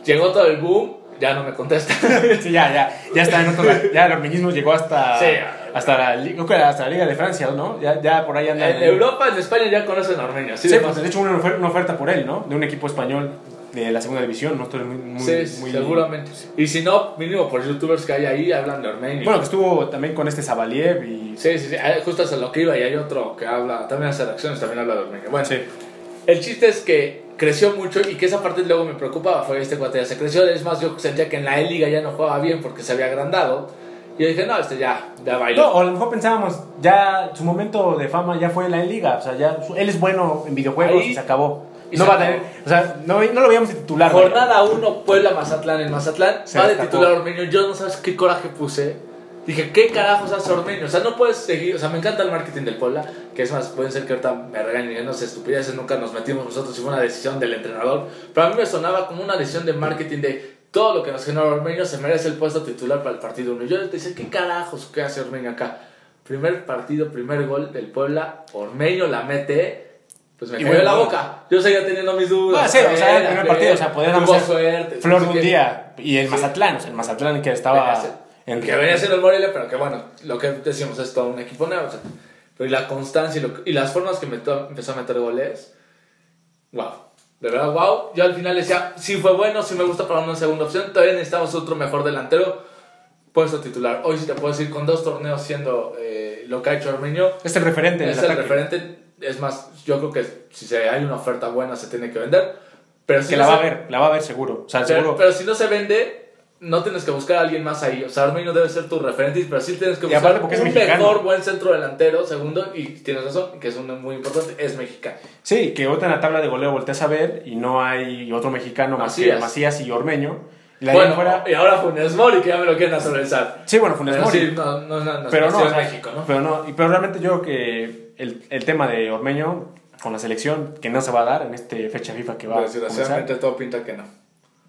B: Llegó todo el boom, ya no me contesta.
A: Sí, ya, ya. Ya está en otro. Ya el ormeñismo llegó hasta.
B: Sí.
A: Hasta la, creo que hasta la Liga de Francia, ¿no? Ya, ya por ahí anda.
B: En Europa, en España ya conocen a. Así
A: Sí,
B: de
A: pues de hecho una oferta, una oferta por él, ¿no? De un equipo español de la segunda división, no estoy muy... muy,
B: Sí,
A: muy-
B: seguramente. Y si no, mínimo por youtubers que hay ahí hablan de Ormeño.
A: Bueno, que estuvo también con este Zabaliev y...
B: sí, sí, sí. Justo hacia lo que iba y hay otro que habla, también hace reacciones, también habla de Ormeño. Bueno,
A: Sí.
B: el chiste es que creció mucho y que esa parte luego me preocupaba. Fue este cuate ya se creció. Es más, yo sentía que en la E-Liga ya no jugaba bien porque se había agrandado. Y yo dije, no, este ya, ya bailó.
A: No, o a lo mejor pensábamos, ya su momento de fama ya fue en la liga, o sea, ya él es bueno en videojuegos
B: Ahí-
A: y se acabó.
B: Y
A: no va a tener, o sea, no, no lo veíamos de titular.
B: Jornada 1, Puebla Mazatlán. En Mazatlán
A: Se
B: va de
A: destacó.
B: titular Ormeño. Yo no sabes qué coraje puse. Dije, ¿qué carajos hace Ormeño? O sea, no puedes seguir. O sea, me encanta el marketing del Puebla. Que es más, pueden ser que ahorita me regañen y no sé, estupideces, nunca nos metimos nosotros. Fue una decisión del entrenador. Pero a mí me sonaba como una decisión de marketing de todo lo que nos genera Ormeño se merece el puesto titular para el partido 1. Yo decía, ¿qué carajos qué hace Ormeño acá? Primer partido, primer gol del Puebla. Ormeño la mete. Pues me
A: Y
B: cayó
A: bueno,
B: la boca. Yo seguía teniendo mis dudas.
A: Ah, sí, o sea, el primer partido, o sea, podía
B: tuvo
A: ser
B: suerte.
A: Flor
B: no
A: de un día. Y el Mazatlán, o sea, el Mazatlán que estaba... En-
B: que venía siendo el Morelia, pero que bueno, lo que decimos es todo un equipo nuevo. o sea, pero y la constancia y, lo- y las formas que meto- empezó a meter goles, wow. De verdad, wow. Yo al final decía, sí fue bueno, sí me gusta para una segunda opción. Todavía necesitamos otro mejor delantero, puesto titular. Hoy sí te puedo decir, con dos torneos siendo eh, lo que ha hecho Armenio,
A: Es el referente en
B: es
A: el
B: el
A: ataque.
B: referente. Es más, yo creo que si se, hay una oferta buena se tiene que vender. Pero si
A: Que
B: no
A: la va a
B: se-
A: ver, la va a ver seguro. O sea,
B: pero,
A: seguro.
B: pero si no se vende, no tienes que buscar a alguien más ahí. O sea, Armenio debe ser tu referente, pero sí tienes que buscar un mejor buen centro delantero, segundo, y tienes razón, que es uno muy importante, es mexicano.
A: Sí, que ahorita en la tabla de goleo volteas a ver y no hay otro mexicano más que
B: Macías.
A: Y Ormeño. La
B: bueno,
A: fuera-
B: y ahora Funes Mori, que ya me lo quieren naturalizar.
A: Sí, bueno, Funes Mori.
B: sí, no, no, no, no,
A: pero no, o sea,
B: México, ¿no?
A: Pero no, pero realmente yo creo que el, el tema de Ormeño con la selección, que no se va a dar en este fecha FIFA que va a comenzar,
B: Desgraciadamente todo pinta que no.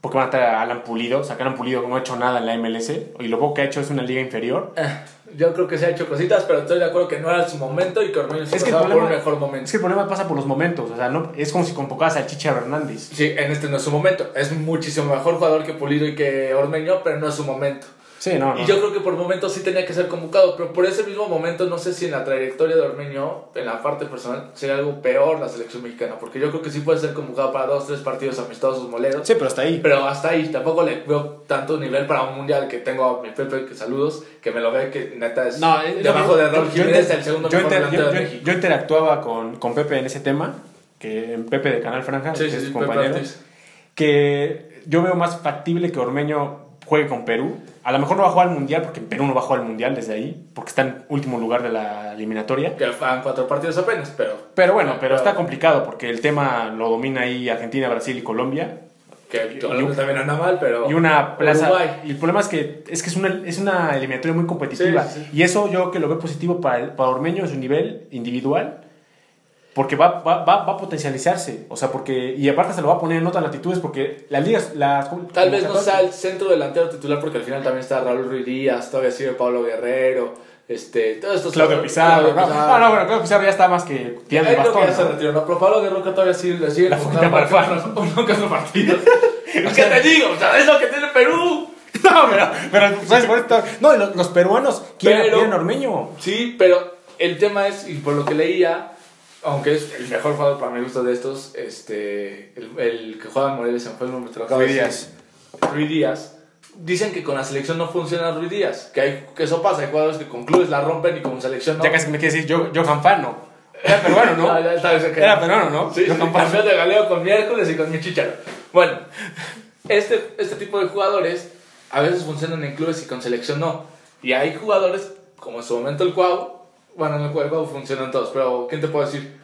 A: porque van a estar a Alan Pulido, sacar a Alan Pulido que no ha hecho nada en la MLS, y lo poco que ha hecho es una liga inferior.
B: Eh, Yo creo que se ha hecho cositas, pero estoy de acuerdo que no era su momento y que Ormeño se
A: Es que el
B: pasaba por un
A: problema-
B: mejor momento.
A: Es que el problema pasa por los momentos, o sea, no, es como si convocaras al Chicha Hernández.
B: Sí, en este no es su momento. Es muchísimo mejor jugador que Pulido y que Ormeño, pero no es su momento.
A: Sí, no, no.
B: Y yo creo que por momentos sí tenía que ser convocado, pero por ese mismo momento no sé si en la trayectoria de Ormeño, en la parte personal, sería algo peor la selección mexicana, porque yo creo que sí puede ser convocado para dos, tres partidos amistosos moleros.
A: Sí, pero hasta ahí.
B: Pero hasta ahí, tampoco le veo tanto nivel para un mundial que tengo a mi Pepe, que saludos, que me lo ve que neta es
A: No,
B: debajo de Raúl Jiménez, el segundo
A: yo
B: mejor
A: yo-
B: de
A: yo-
B: México.
A: yo interactuaba con, con Pepe en ese tema, que en Pepe de Canal Franja,
B: Sí,
A: que
B: sí,
A: es
B: sí,
A: compañero, que yo veo más factible que Ormeño juegue con Perú. A lo mejor no va a jugar al Mundial, porque en Perú no va a jugar al Mundial desde ahí, porque está en último lugar de la eliminatoria.
B: Que van cuatro partidos apenas, pero
A: Pero bueno, pero está complicado, porque el tema lo domina ahí Argentina, Brasil y Colombia.
B: que Colombia también anda mal, pero
A: y una plaza.
B: Uruguay.
A: Y el problema es que es que es una, es una eliminatoria muy competitiva.
B: Sí, sí.
A: Y eso yo que lo veo positivo para, el- para Ormeño en su nivel individual. Porque va, va, va, va a potencializarse. O sea, porque. Y aparte se lo va a poner en otras latitudes. Porque las ligas. Las,
B: Tal vez no sea el centro delantero titular porque al final también está Raúl Ruiz Díaz, todavía sigue Pablo Guerrero, este, todos estos
A: Claudio Pizarro.
B: Claudio
A: No, no, no, bueno, Claudio Pizarro ya está más que tirando el
B: que
A: bastón.
B: ya se retiró, ¿no? Pero Pablo Guerrero que todavía sigue, sigue
A: La fujita
B: para uno que otro partido. ¿Qué te digo? O sea, es lo que tiene Perú.
A: No, pero, pero ¿sabes? No, los, los peruanos quieren,
B: Pero-
A: quieren Ormeño.
B: Sí, pero el tema es, y por lo que leía, aunque es el mejor jugador para mi gusto de estos, este, el, el que juega en Morelia, se me fue el nombre, te lo acabo de
A: Ruiz
B: decir. Ruiz Díaz. Dicen que con la selección no funciona Ruiz Díaz, que, hay, que eso pasa, hay jugadores que con clubes la rompen y con selección no.
A: Ya casi me quiere decir yo, Johan Fano. Era peruano, ¿no?
B: Ya, ya se quedó.
A: Era peruano, ¿no?
B: Sí, sí,
A: Johan Fano.
B: campeón de galeo con miércoles y con mi chicharo. Bueno, este, este tipo de jugadores a veces funcionan en clubes y con selección no. Y hay jugadores, como en su momento el Cuau, bueno, en el Cuau funcionan todos, pero ¿quién te puedo decir?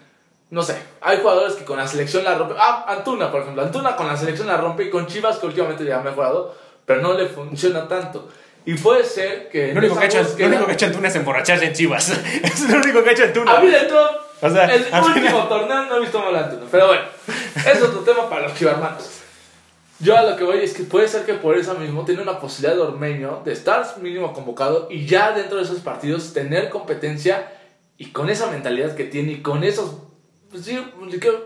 B: No sé, hay jugadores que con la selección la rompen. Ah, Antuna, por ejemplo. Antuna con la selección la rompe y con Chivas, que últimamente ya ha mejorado, pero no le funciona tanto. Y puede ser que.
A: Lo único, que ha hecho,
B: búsqueda-
A: lo único que ha hecho Antuna es emborracharse en Chivas. es lo único que ha hecho Antuna.
B: A mí de todo.
A: O sea,
B: el último
A: final-
B: torneo no he visto mal a Antuna. Pero bueno, es otro tema para los chivarmanos. Yo a lo que voy es que puede ser que por eso mismo tiene una posibilidad de Ormeño de estar mínimo convocado y ya dentro de esos partidos tener competencia y con esa mentalidad que tiene y con esos. Pues sí,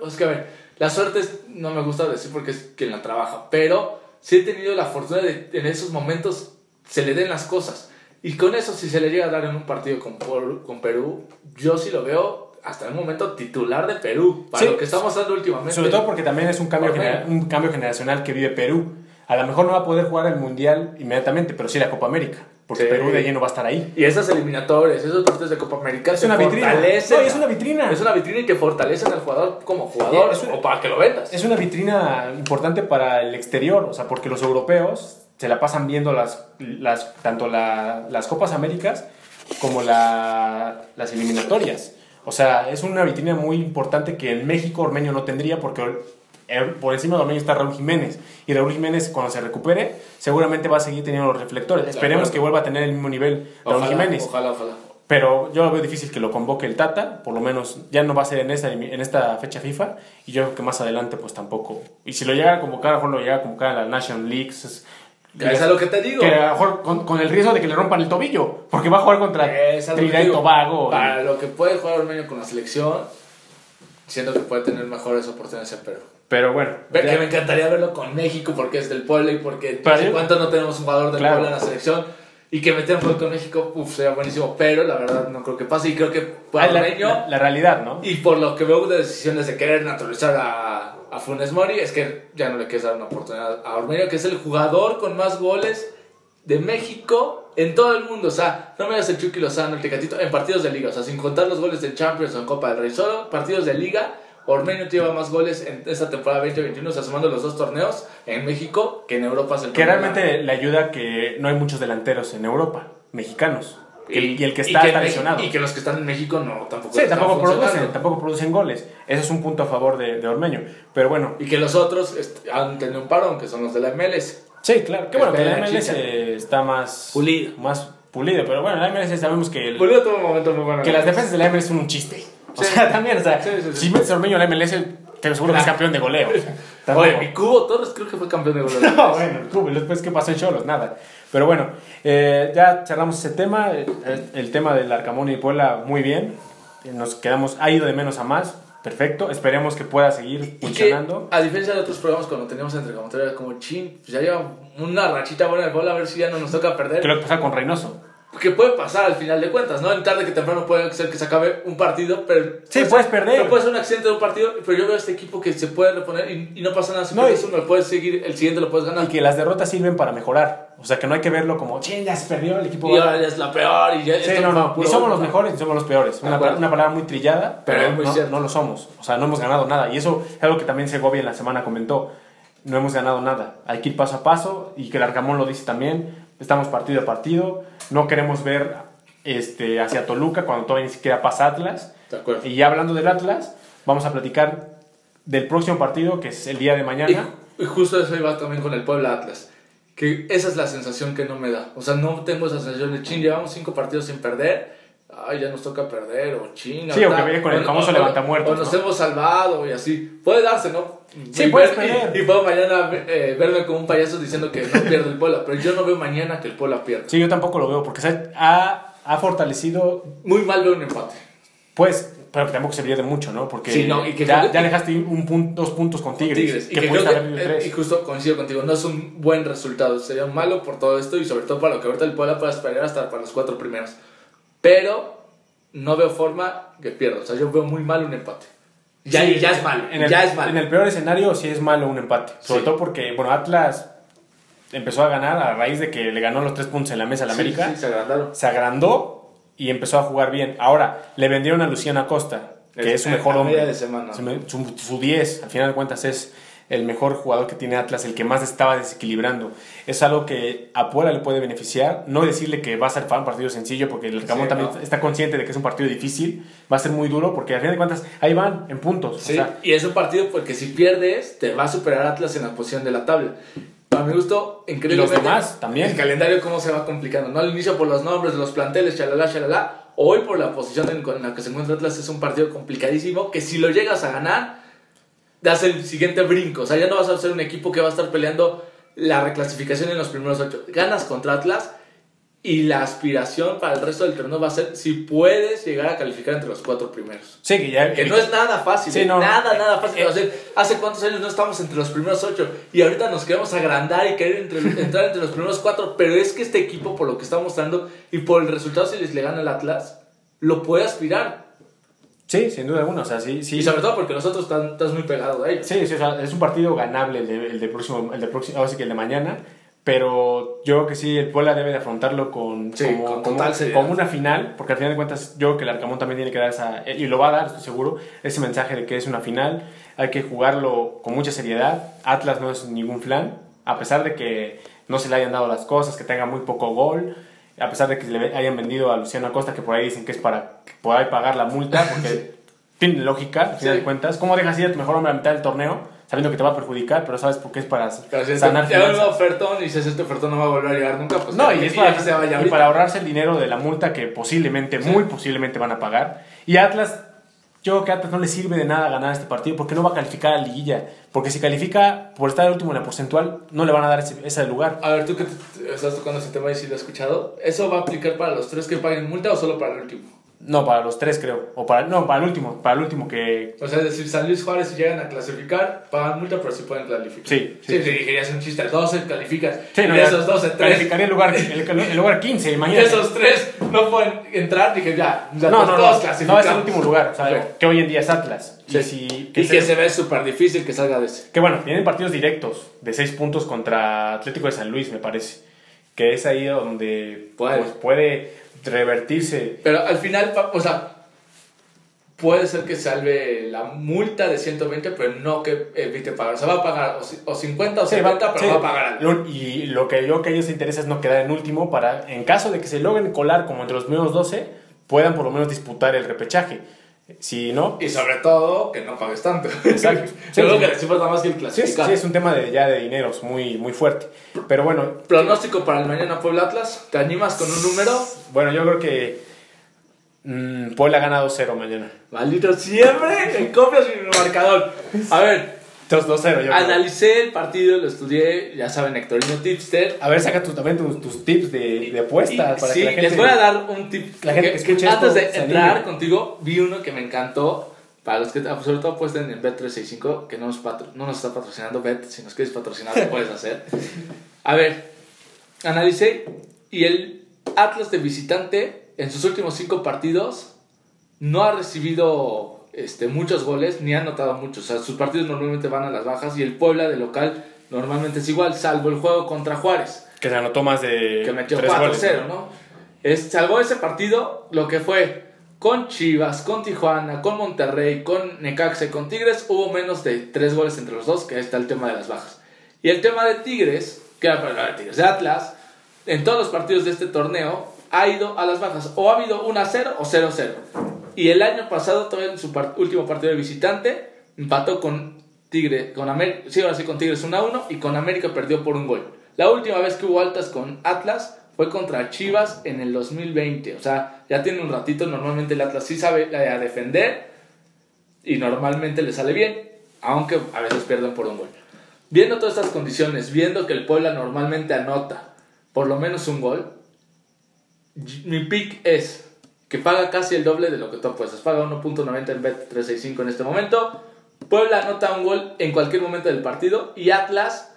B: es que a ver, la suerte es- no me gusta decir porque es quien la trabaja, pero sí he tenido la fortuna de en esos momentos se le den las cosas. Y con eso, si se le llega a dar en un partido con, con Perú, yo sí lo veo hasta el momento titular de Perú, para
A: Sí.
B: lo que estamos dando últimamente.
A: Sobre todo porque también es un cambio, genera- un cambio generacional que vive Perú. A lo mejor no va a poder jugar el Mundial inmediatamente, pero sí la Copa América. Porque
B: Sí.
A: Perú de lleno va a estar ahí.
B: Y esas eliminatorias, esos partidos de Copa América
A: Es una vitrina. No, es una vitrina.
B: Es una vitrina y te fortalecen al jugador como jugador
A: una-
B: o para que lo vendas.
A: Es una vitrina importante para el exterior, o sea, porque los europeos se la pasan viendo las, las, tanto la- las Copas Américas como la- las eliminatorias. O sea, es una vitrina muy importante que en México Ormeño no tendría porque por encima de Ormeño está Raúl Jiménez. Y Raúl Jiménez, cuando se recupere, seguramente va a seguir teniendo los reflectores. Esperemos que vuelva a tener el mismo nivel Raúl
B: Ojalá,
A: Jiménez.
B: Ojalá, ojalá.
A: Pero yo lo veo difícil que lo convoque el Tata, por lo menos ya no va a ser en esta, en esta fecha FIFA, y yo creo que más adelante pues tampoco. Y si lo llega a convocar, a lo mejor lo llega a convocar a la National League. Es,
B: Que es a lo que te digo.
A: que a lo mejor con, con el riesgo de que le rompan el tobillo, porque va a jugar contra Trinidad y. Tobago.
B: Para lo que puede jugar Ormeño con la selección, siento que puede tener mejores oportunidades en Perú.
A: Pero bueno, ya-
B: Que me encantaría verlo con México porque es del pueblo y porque
A: Pero
B: hace cuánto no tenemos un jugador del
A: Claro.
B: pueblo en la selección. y que metieran gol con México, uff, sería buenísimo, pero la verdad no creo que pase y creo que para
A: Ah, la, la- la realidad, ¿no?
B: y por lo que veo de decisiones de querer naturalizar a, a Funes Mori, es que ya no le quieres dar una oportunidad a Ormeño, que es el jugador con más goles de México en todo el mundo. O sea, no me das el Chucky Lozano, el Tecatito, en partidos de liga. O sea, sin contar los goles de Champions o en Copa del Rey. Solo partidos de liga. Ormeño lleva más goles en esta temporada 2021, o sea, sumando los dos torneos en México que en Europa. Es el
A: Que realmente le ayuda que no hay muchos delanteros en Europa, mexicanos. Que el- y, el que
B: y
A: está,
B: Meji-
A: lesionado.
B: Y que los que están en México no tampoco
A: Sí, tampoco producen, tampoco producen goles. Ese es un punto a favor de, de Ormeño. Pero bueno,
B: Y que los otros han tenido un parón, que son los de la MLS.
A: sí, claro. Que bueno, que la MLS está más
B: Pulido.
A: Más pulido. Pero bueno, la MLS sabemos que, el-
B: Volvió todo un momento muy bueno.
A: que las defensas de la MLS son un chiste. O
B: Sí.
A: sea, también, o sea,
B: Sí, sí, sí.
A: si metes a Ormeño la MLS, te aseguro que es campeón de goleo. o sea,
B: Oye, mi Cubo Torres creo que fue campeón de goles.
A: No, bueno, el Cubo, después qué pasó en Cholos, nada. Pero bueno, eh, ya cerramos ese tema, eh, el, tema del Arcamón y Puebla muy bien. Eh, Nos quedamos, ha ido de menos a más, perfecto. Esperemos que pueda seguir
B: Y que,
A: funcionando.
B: a diferencia de otros programas cuando teníamos entre como chin, pues ya lleva una rachita buena de bola, a ver si ya no nos toca perder.
A: ¿Qué lo que pasa con Reynoso?
B: Que puede pasar al final de cuentas, ¿no? En tarde que temprano puede ser que se acabe un partido, pero.
A: Sí,
B: puede
A: puedes
B: ser-
A: perder.
B: pero puede ser un accidente de un partido, pero yo veo a este equipo que se puede reponer y, y no pasa nada. Si
A: No,
B: pierdes uno, lo puedes seguir, el siguiente lo puedes ganar.
A: Y que las derrotas sirven para mejorar. O sea, que no hay que verlo como, ching, ya se perdió el equipo.
B: Y
A: va a-".
B: ahora ya es la peor y ya
A: Sí, no, no, ni somos los mejores ni somos los peores. Una, una palabra muy trillada, pero,
B: Pero es muy
A: no,
B: cierto.
A: no lo somos. O sea, no hemos ganado nada. Y eso es algo que también Segovia en la semana comentó. No hemos ganado nada. Hay que ir paso a paso y que el Arcamón lo dice también. Estamos partido a partido. No queremos ver este, hacia Toluca cuando todavía ni siquiera pasa Atlas.
B: De.
A: Y ya hablando del Atlas, vamos a platicar del próximo partido que es el día de mañana.
B: Y, y justo eso iba también con el Puebla Atlas. Que esa es la sensación que no me da. O sea, no tengo esa sensación de ching, llevamos cinco partidos sin perder. Ay, ya nos toca perder, o ching.
A: Sí, o que viene con el famoso levantamuertos,
B: O nos
A: ¿no?
B: hemos salvado y así. Puede darse, ¿no?
A: Sí,
B: Y
A: puedes
B: ver-
A: perder.
B: Y, y puedo mañana eh, verme como un payaso diciendo que no pierde el Puebla. Pero yo no veo mañana que el Puebla pierda.
A: Sí, yo tampoco lo veo porque se ha, ha fortalecido
B: Muy mal veo un empate.
A: Pues, pero que tampoco serviría de mucho, ¿no? Porque
B: Sí, no, y que
A: ya,
B: que-
A: ya dejaste un punto, dos puntos con Tigres,
B: Tigres. Y
A: que,
B: que creo
A: ido
B: eh,
A: tres.
B: y justo coincido contigo, no es un buen resultado. Sería malo por todo esto y sobre todo para lo que ahorita el Puebla pueda esperar hasta para los cuatro primeros. Pero no veo forma que pierda. O sea, yo veo muy mal un empate. Ya,
A: Sí,
B: ya es malo.
A: En el,
B: ya es malo.
A: En el peor escenario sí es malo un empate. Sobre
B: Sí.
A: todo porque, bueno, Atlas empezó a ganar a raíz de que le ganó los tres puntos en la mesa al
B: Sí,
A: América.
B: Sí, se agrandaron.
A: Se agrandó y empezó a jugar bien. Ahora, le vendieron a Luciana Costa, que es su
B: A
A: mejor hombre.
B: de semana.
A: Su Su su 10, al final de cuentas, es el mejor jugador que tiene Atlas, el que más estaba desequilibrando. Es algo que a Puebla le puede beneficiar. No decirle que va a ser un partido sencillo, porque el Arcamón
B: Sí,
A: también
B: no.
A: está consciente de que es un partido difícil. Va a ser muy duro, porque al final de cuentas, ahí van en puntos.
B: Sí,
A: O sea,
B: y es un partido porque si pierdes, te va a superar Atlas en la posición de la tabla. A mi gusto, increíblemente.
A: Y los demás también.
B: El calendario, cómo se va complicando. No al inicio por los nombres los planteles, chalala, chalala. Hoy, por la posición en, la que se encuentra Atlas, es un partido complicadísimo. Que si lo llegas a ganar, das el siguiente brinco. O sea, ya no vas a ser un equipo que va a estar peleando la reclasificación en los primeros ocho. Ganas contra Atlas. Y la aspiración para el resto del torneo va a ser si puedes llegar a calificar entre los cuatro primeros.
A: sí, que ya.
B: Que no es nada fácil,
A: Sí,
B: ¿eh?
A: no.
B: nada, nada fácil.
A: Eh,
B: O sea, hace cuántos años no estamos entre los primeros ocho y ahorita nos queremos agrandar y querer entre- entrar entre los primeros cuatro, pero es que este equipo, por lo que está mostrando y por el resultado si les le gana el Atlas, lo puede aspirar.
A: Sí, sin duda alguna. O sea, sí, sí.
B: Y sobre todo porque nosotros están, estás muy pegado a ellos.
A: Sí, sí, o sea, es un partido ganable el de, el de próximo, el de próximo, ahora sí que el de mañana, pero yo creo que sí, el Puebla debe de afrontarlo con,
B: Sí,
A: como,
B: con total
A: como una final, porque al final de cuentas yo creo que el Arcamón también tiene que dar esa, y lo va a dar, estoy seguro, ese mensaje de que es una final, hay que jugarlo con mucha seriedad, Atlas no es ningún flan, a pesar de que no se le hayan dado las cosas, que tenga muy poco gol, a pesar de que le hayan vendido a Luciano Acosta, que por ahí dicen que es para que podáis pagar la multa, porque tiene lógica, al final
B: Sí.
A: de cuentas. ¿Cómo dejas ir a tu mejor hombre a mitad del torneo, sabiendo que te va a perjudicar, pero sabes por qué es para
B: si
A: sanar
B: este, ya un
A: finanzas?
B: ofertón y dices este ofertón no va a volver a llegar nunca, pues
A: No, y es para,
B: que se vaya
A: y para ahorrarse el dinero de la multa que posiblemente, muy posiblemente van a pagar. Y Atlas, yo creo que Atlas no le sirve de nada ganar este partido porque no va a calificar a la liguilla. Porque si califica por estar el último en la porcentual, no le van a dar ese, ese lugar.
B: A ver, tú que te- estás tocando ese tema y si lo has escuchado, ¿eso va a aplicar para los tres que paguen multa o solo para el último?
A: No, para los tres creo. O para, no, para el último. Para el último que...
B: O sea, decir, San Luis Juárez si llegan a clasificar, pagan multa, pero sí pueden calificar.
A: Sí,
B: Sí,
A: sí.
B: dirías un chiste, 12 calificas.
A: Sí,
B: y
A: no,
B: de
A: ya
B: esos 12, 3.
A: Calificaría el lugar, el, el lugar 15,
B: Y
A: imagínate.
B: esos 3 no pueden entrar, dije ya. ya
A: No,
B: pues
A: no,
B: todos
A: no.
B: clasificamos.
A: No, es el último lugar. O sea, que hoy en día es Atlas.
B: Sí.
A: Y, si,
B: Y que se ve súper difícil que salga de ese.
A: Que bueno, tienen partidos directos de 6 puntos contra Atlético de San Luis, me parece. Que es ahí donde
B: Puede.
A: pues, puede revertirse.
B: Pero al final, o sea, puede ser que salve la multa de 120, pero no que evite pagar. O sea, va a pagar o, ci- o 50 o
A: Sí,
B: 70,
A: va-
B: pero
A: sí.
B: va a pagar algo.
A: Y lo que yo que a ellos les interesa es no quedar en último para, en caso de que se logren colar como entre los primeros 12, puedan por lo menos disputar el repechaje. Si no,
B: Y sobre todo, que no pagues tanto.
A: Exacto.
B: Creo
A: Sí,
B: que
A: sí.
B: les importa más que el
A: sí, es,
B: clasificar.
A: sí, es un tema de, ya de dineros muy, muy fuerte. Pero bueno,
B: Pronóstico para el mañana Puebla Atlas. ¿Te animas con un número?
A: bueno yo creo que mm, Puebla gana 2-0 mañana.
B: Maldito siempre copias mi marcador. A ver,
A: 2-0 yo creo.
B: analicé el partido, lo estudié, ya saben, Hectorino Tipster.
A: A ver, saca tú también tus, tus tips de, de apuestas para
B: sí,
A: que la gente...
B: les voy a dar un tip.
A: la gente
B: que-
A: que
B: antes
A: esto
B: de entrar contigo, vi uno que me encantó. Para los que sobre todo apuesten en Bet365, que no nos, patro- no nos está patrocinando Bet, si nos quieres patrocinar lo puedes hacer. A ver, analicé y el Atlas de visitante en sus últimos cinco partidos no ha recibido este, muchos goles ni ha anotado muchos. O sea, sus partidos normalmente van a las bajas y el Puebla de local normalmente es igual, salvo el juego contra Juárez
A: Que se anotó más de
B: que metió
A: tres
B: 4-0,
A: goles.
B: ¿no? Es, salvó ese partido lo que fue con Chivas, con Tijuana, con Monterrey, con Necaxa y con Tigres, hubo menos de 3 goles entre los dos, que ahí está el tema de las bajas. Y el tema de Tigres, que era para de Tigres de Atlas, en todos los partidos de este torneo ha ido a las bajas, o ha habido 1-0 o 0-0. Y el año pasado, todavía en su último partido de visitante, empató con Tigre, con América, sí, ahora con Tigres 1-1 y con América perdió por un gol. La última vez que hubo altas con Atlas fue contra Chivas en el 2020. O sea, ya tiene un ratito. Normalmente el Atlas sí sabe eh, a defender y normalmente le sale bien, aunque a veces pierden por un gol. Viendo todas estas condiciones, viendo que el Puebla normalmente anota por lo menos un gol, mi pick es que paga casi el doble de lo que tú apuestas. Paga 1.90 en Bet365 en este momento. Puebla anota un gol en cualquier momento del partido y Atlas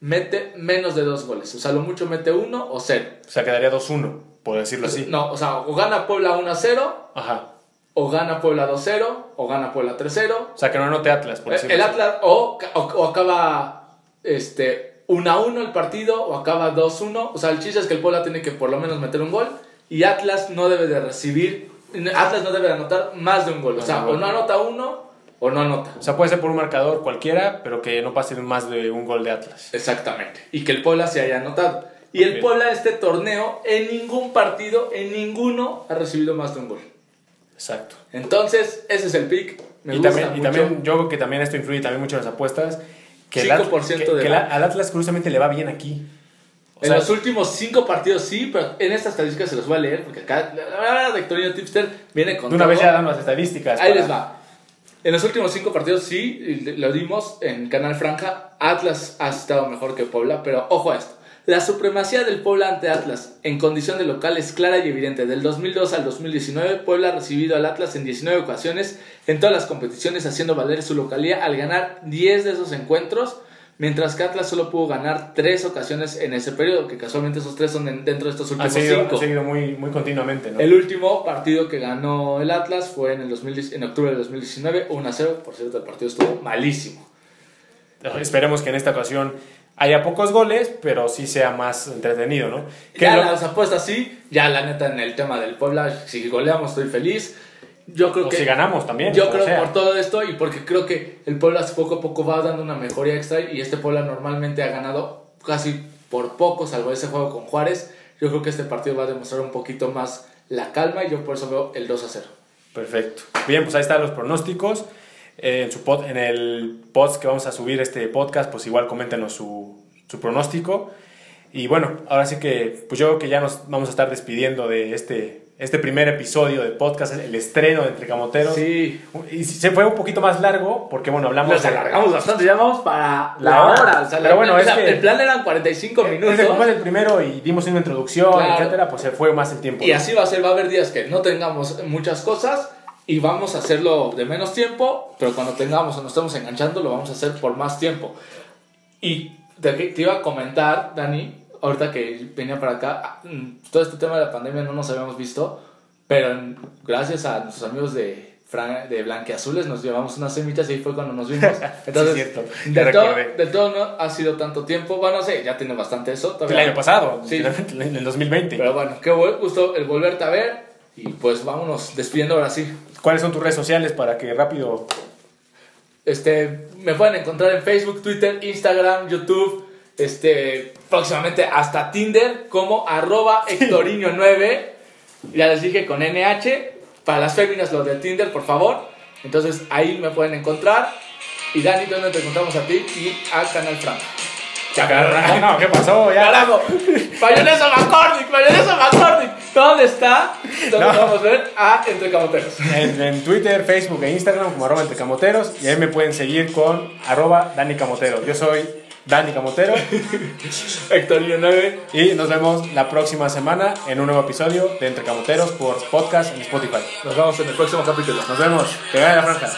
B: mete menos de dos goles. O sea, lo mucho mete uno o cero.
A: O sea, quedaría 2-1, por decirlo así.
B: No, o sea, o gana Puebla 1-0,
A: Ajá.
B: o gana Puebla 2-0, o gana Puebla 3-0.
A: O sea, que no anote Atlas, por decirlo
B: El
A: así.
B: Atlas o, o, o acaba este, 1-1 el partido, o acaba 2-1. O sea, el chiste es que el Puebla tiene que por lo menos meter un gol y Atlas no debe de recibir, Atlas no debe de anotar más de un gol. O sea, o no anota uno o no anota.
A: O sea, puede ser por un marcador cualquiera, pero que no pase más de un gol de Atlas.
B: Exactamente. Y que el Puebla se haya anotado. Y el. Puebla este torneo, en ningún partido, en ninguno, ha recibido más de un gol.
A: Exacto.
B: Entonces, ese es el pick. Me
A: y
B: gusta
A: también, y
B: mucho.
A: también yo creo que también esto influye también mucho en las apuestas. Que el At-
B: 5%
A: que-
B: de
A: que
B: la-
A: al Atlas curiosamente le va bien aquí. O
B: en
A: sea,
B: los últimos cinco partidos sí, pero en estas estadísticas se los voy a leer porque acá la verdad Tipster viene con
A: de una
B: todo.
A: vez ya dan las estadísticas.
B: Ahí
A: para-
B: les va. En los últimos cinco partidos sí, lo dimos en Canal Franja. Atlas ha estado mejor que Puebla, pero ojo a esto. La supremacía del Puebla ante Atlas en condición de local es clara y evidente. Del 2002 al 2019, Puebla ha recibido al Atlas en 19 ocasiones en todas las competiciones, haciendo valer su localía al ganar 10 de esos encuentros, mientras que Atlas solo pudo ganar 3 ocasiones en ese periodo, que casualmente esos 3 son en- dentro de estos
A: ha
B: últimos
A: seguido,
B: 5.
A: ha seguido muy, muy continuamente, ¿no?
B: El último partido que ganó el Atlas fue en, el 2010 en octubre del 2019, 1-0. Por cierto, el partido estuvo malísimo.
A: Esperemos que en esta ocasión haya pocos goles, pero sí sea más entretenido, ¿no? Que
B: Ya
A: lo-
B: las apuestas sí, ya la neta en el tema del Puebla, si goleamos estoy feliz. Yo creo
A: o
B: que
A: si ganamos también.
B: yo creo
A: sea.
B: por todo esto y porque creo que el Puebla poco a poco va dando una mejoría extra y este Puebla normalmente ha ganado casi por poco, salvo ese juego con Juárez. Yo creo que este partido va a demostrar un poquito más la calma y yo por eso veo el 2 a 0.
A: Perfecto. Bien, pues ahí están los pronósticos. Eh, en, su pod- en el post que vamos a subir este podcast, pues igual coméntenos su, su pronóstico. Y bueno, ahora sí que, pues yo creo que ya nos vamos a estar despidiendo de este este primer episodio de podcast, el estreno de Entre Camoteros.
B: Sí.
A: Y se fue un poquito más largo porque, bueno, hablamos
B: Nos
A: de-
B: alargamos bastante, ya vamos para la,
A: La hora.
B: hora. O sea,
A: Pero
B: la-
A: bueno, es que-
B: el plan eran 45 minutos.
A: Desde como es el primero y dimos una introducción,
B: Claro.
A: etcétera, pues se fue más el tiempo.
B: Y así va a ser, va a haber días que no tengamos muchas cosas y vamos a hacerlo de menos tiempo, pero cuando tengamos o nos estemos enganchando lo vamos a hacer por más tiempo. Y te, te iba a comentar, Dani, ahorita que venía para acá, mm, todo este tema de la pandemia no nos habíamos visto, pero gracias a nuestros amigos de, Fran- de Blanqueazules nos llevamos unas semitas y ahí fue cuando nos vimos. Entonces,
A: Sí, es cierto.
B: De, todo,
A: recordé.
B: de todo no ha sido tanto tiempo, bueno, no sé, ya tiene bastante eso.
A: El año pasado,
B: Sí.
A: en el 2020.
B: pero bueno, qué gusto el volverte a ver. Y pues vámonos despidiendo ahora sí.
A: ¿Cuáles son tus redes sociales para que rápido...
B: Este, me pueden encontrar en Facebook, Twitter, Instagram, YouTube. Este, próximamente hasta Tinder como arroba Hectorinho9. Ya les dije con NH. Para las féminas lo de Tinder, por favor. Entonces ahí me pueden encontrar. Y Dani, ¿dónde te encontramos a ti? Y a Canal Frank.
A: No, ¿qué pasó? Ya.
B: ¡Carajo! ¡Mayonesa McCormick! ¡Mayonesa McCormick! ¿Dónde está? ¿Dónde
A: No.
B: podemos ver? A Entre Camoteros.
A: En, en Twitter, Facebook e Instagram como arroba entre camoteros y ahí me pueden seguir con arroba Dani Camotero. Yo soy Dani Camotero
B: Hectorinho 9.
A: y nos vemos la próxima semana en un nuevo episodio de Entre Camoteros por podcast en Spotify.
B: Nos vemos en el próximo capítulo.
A: Nos vemos. Que gane la franja.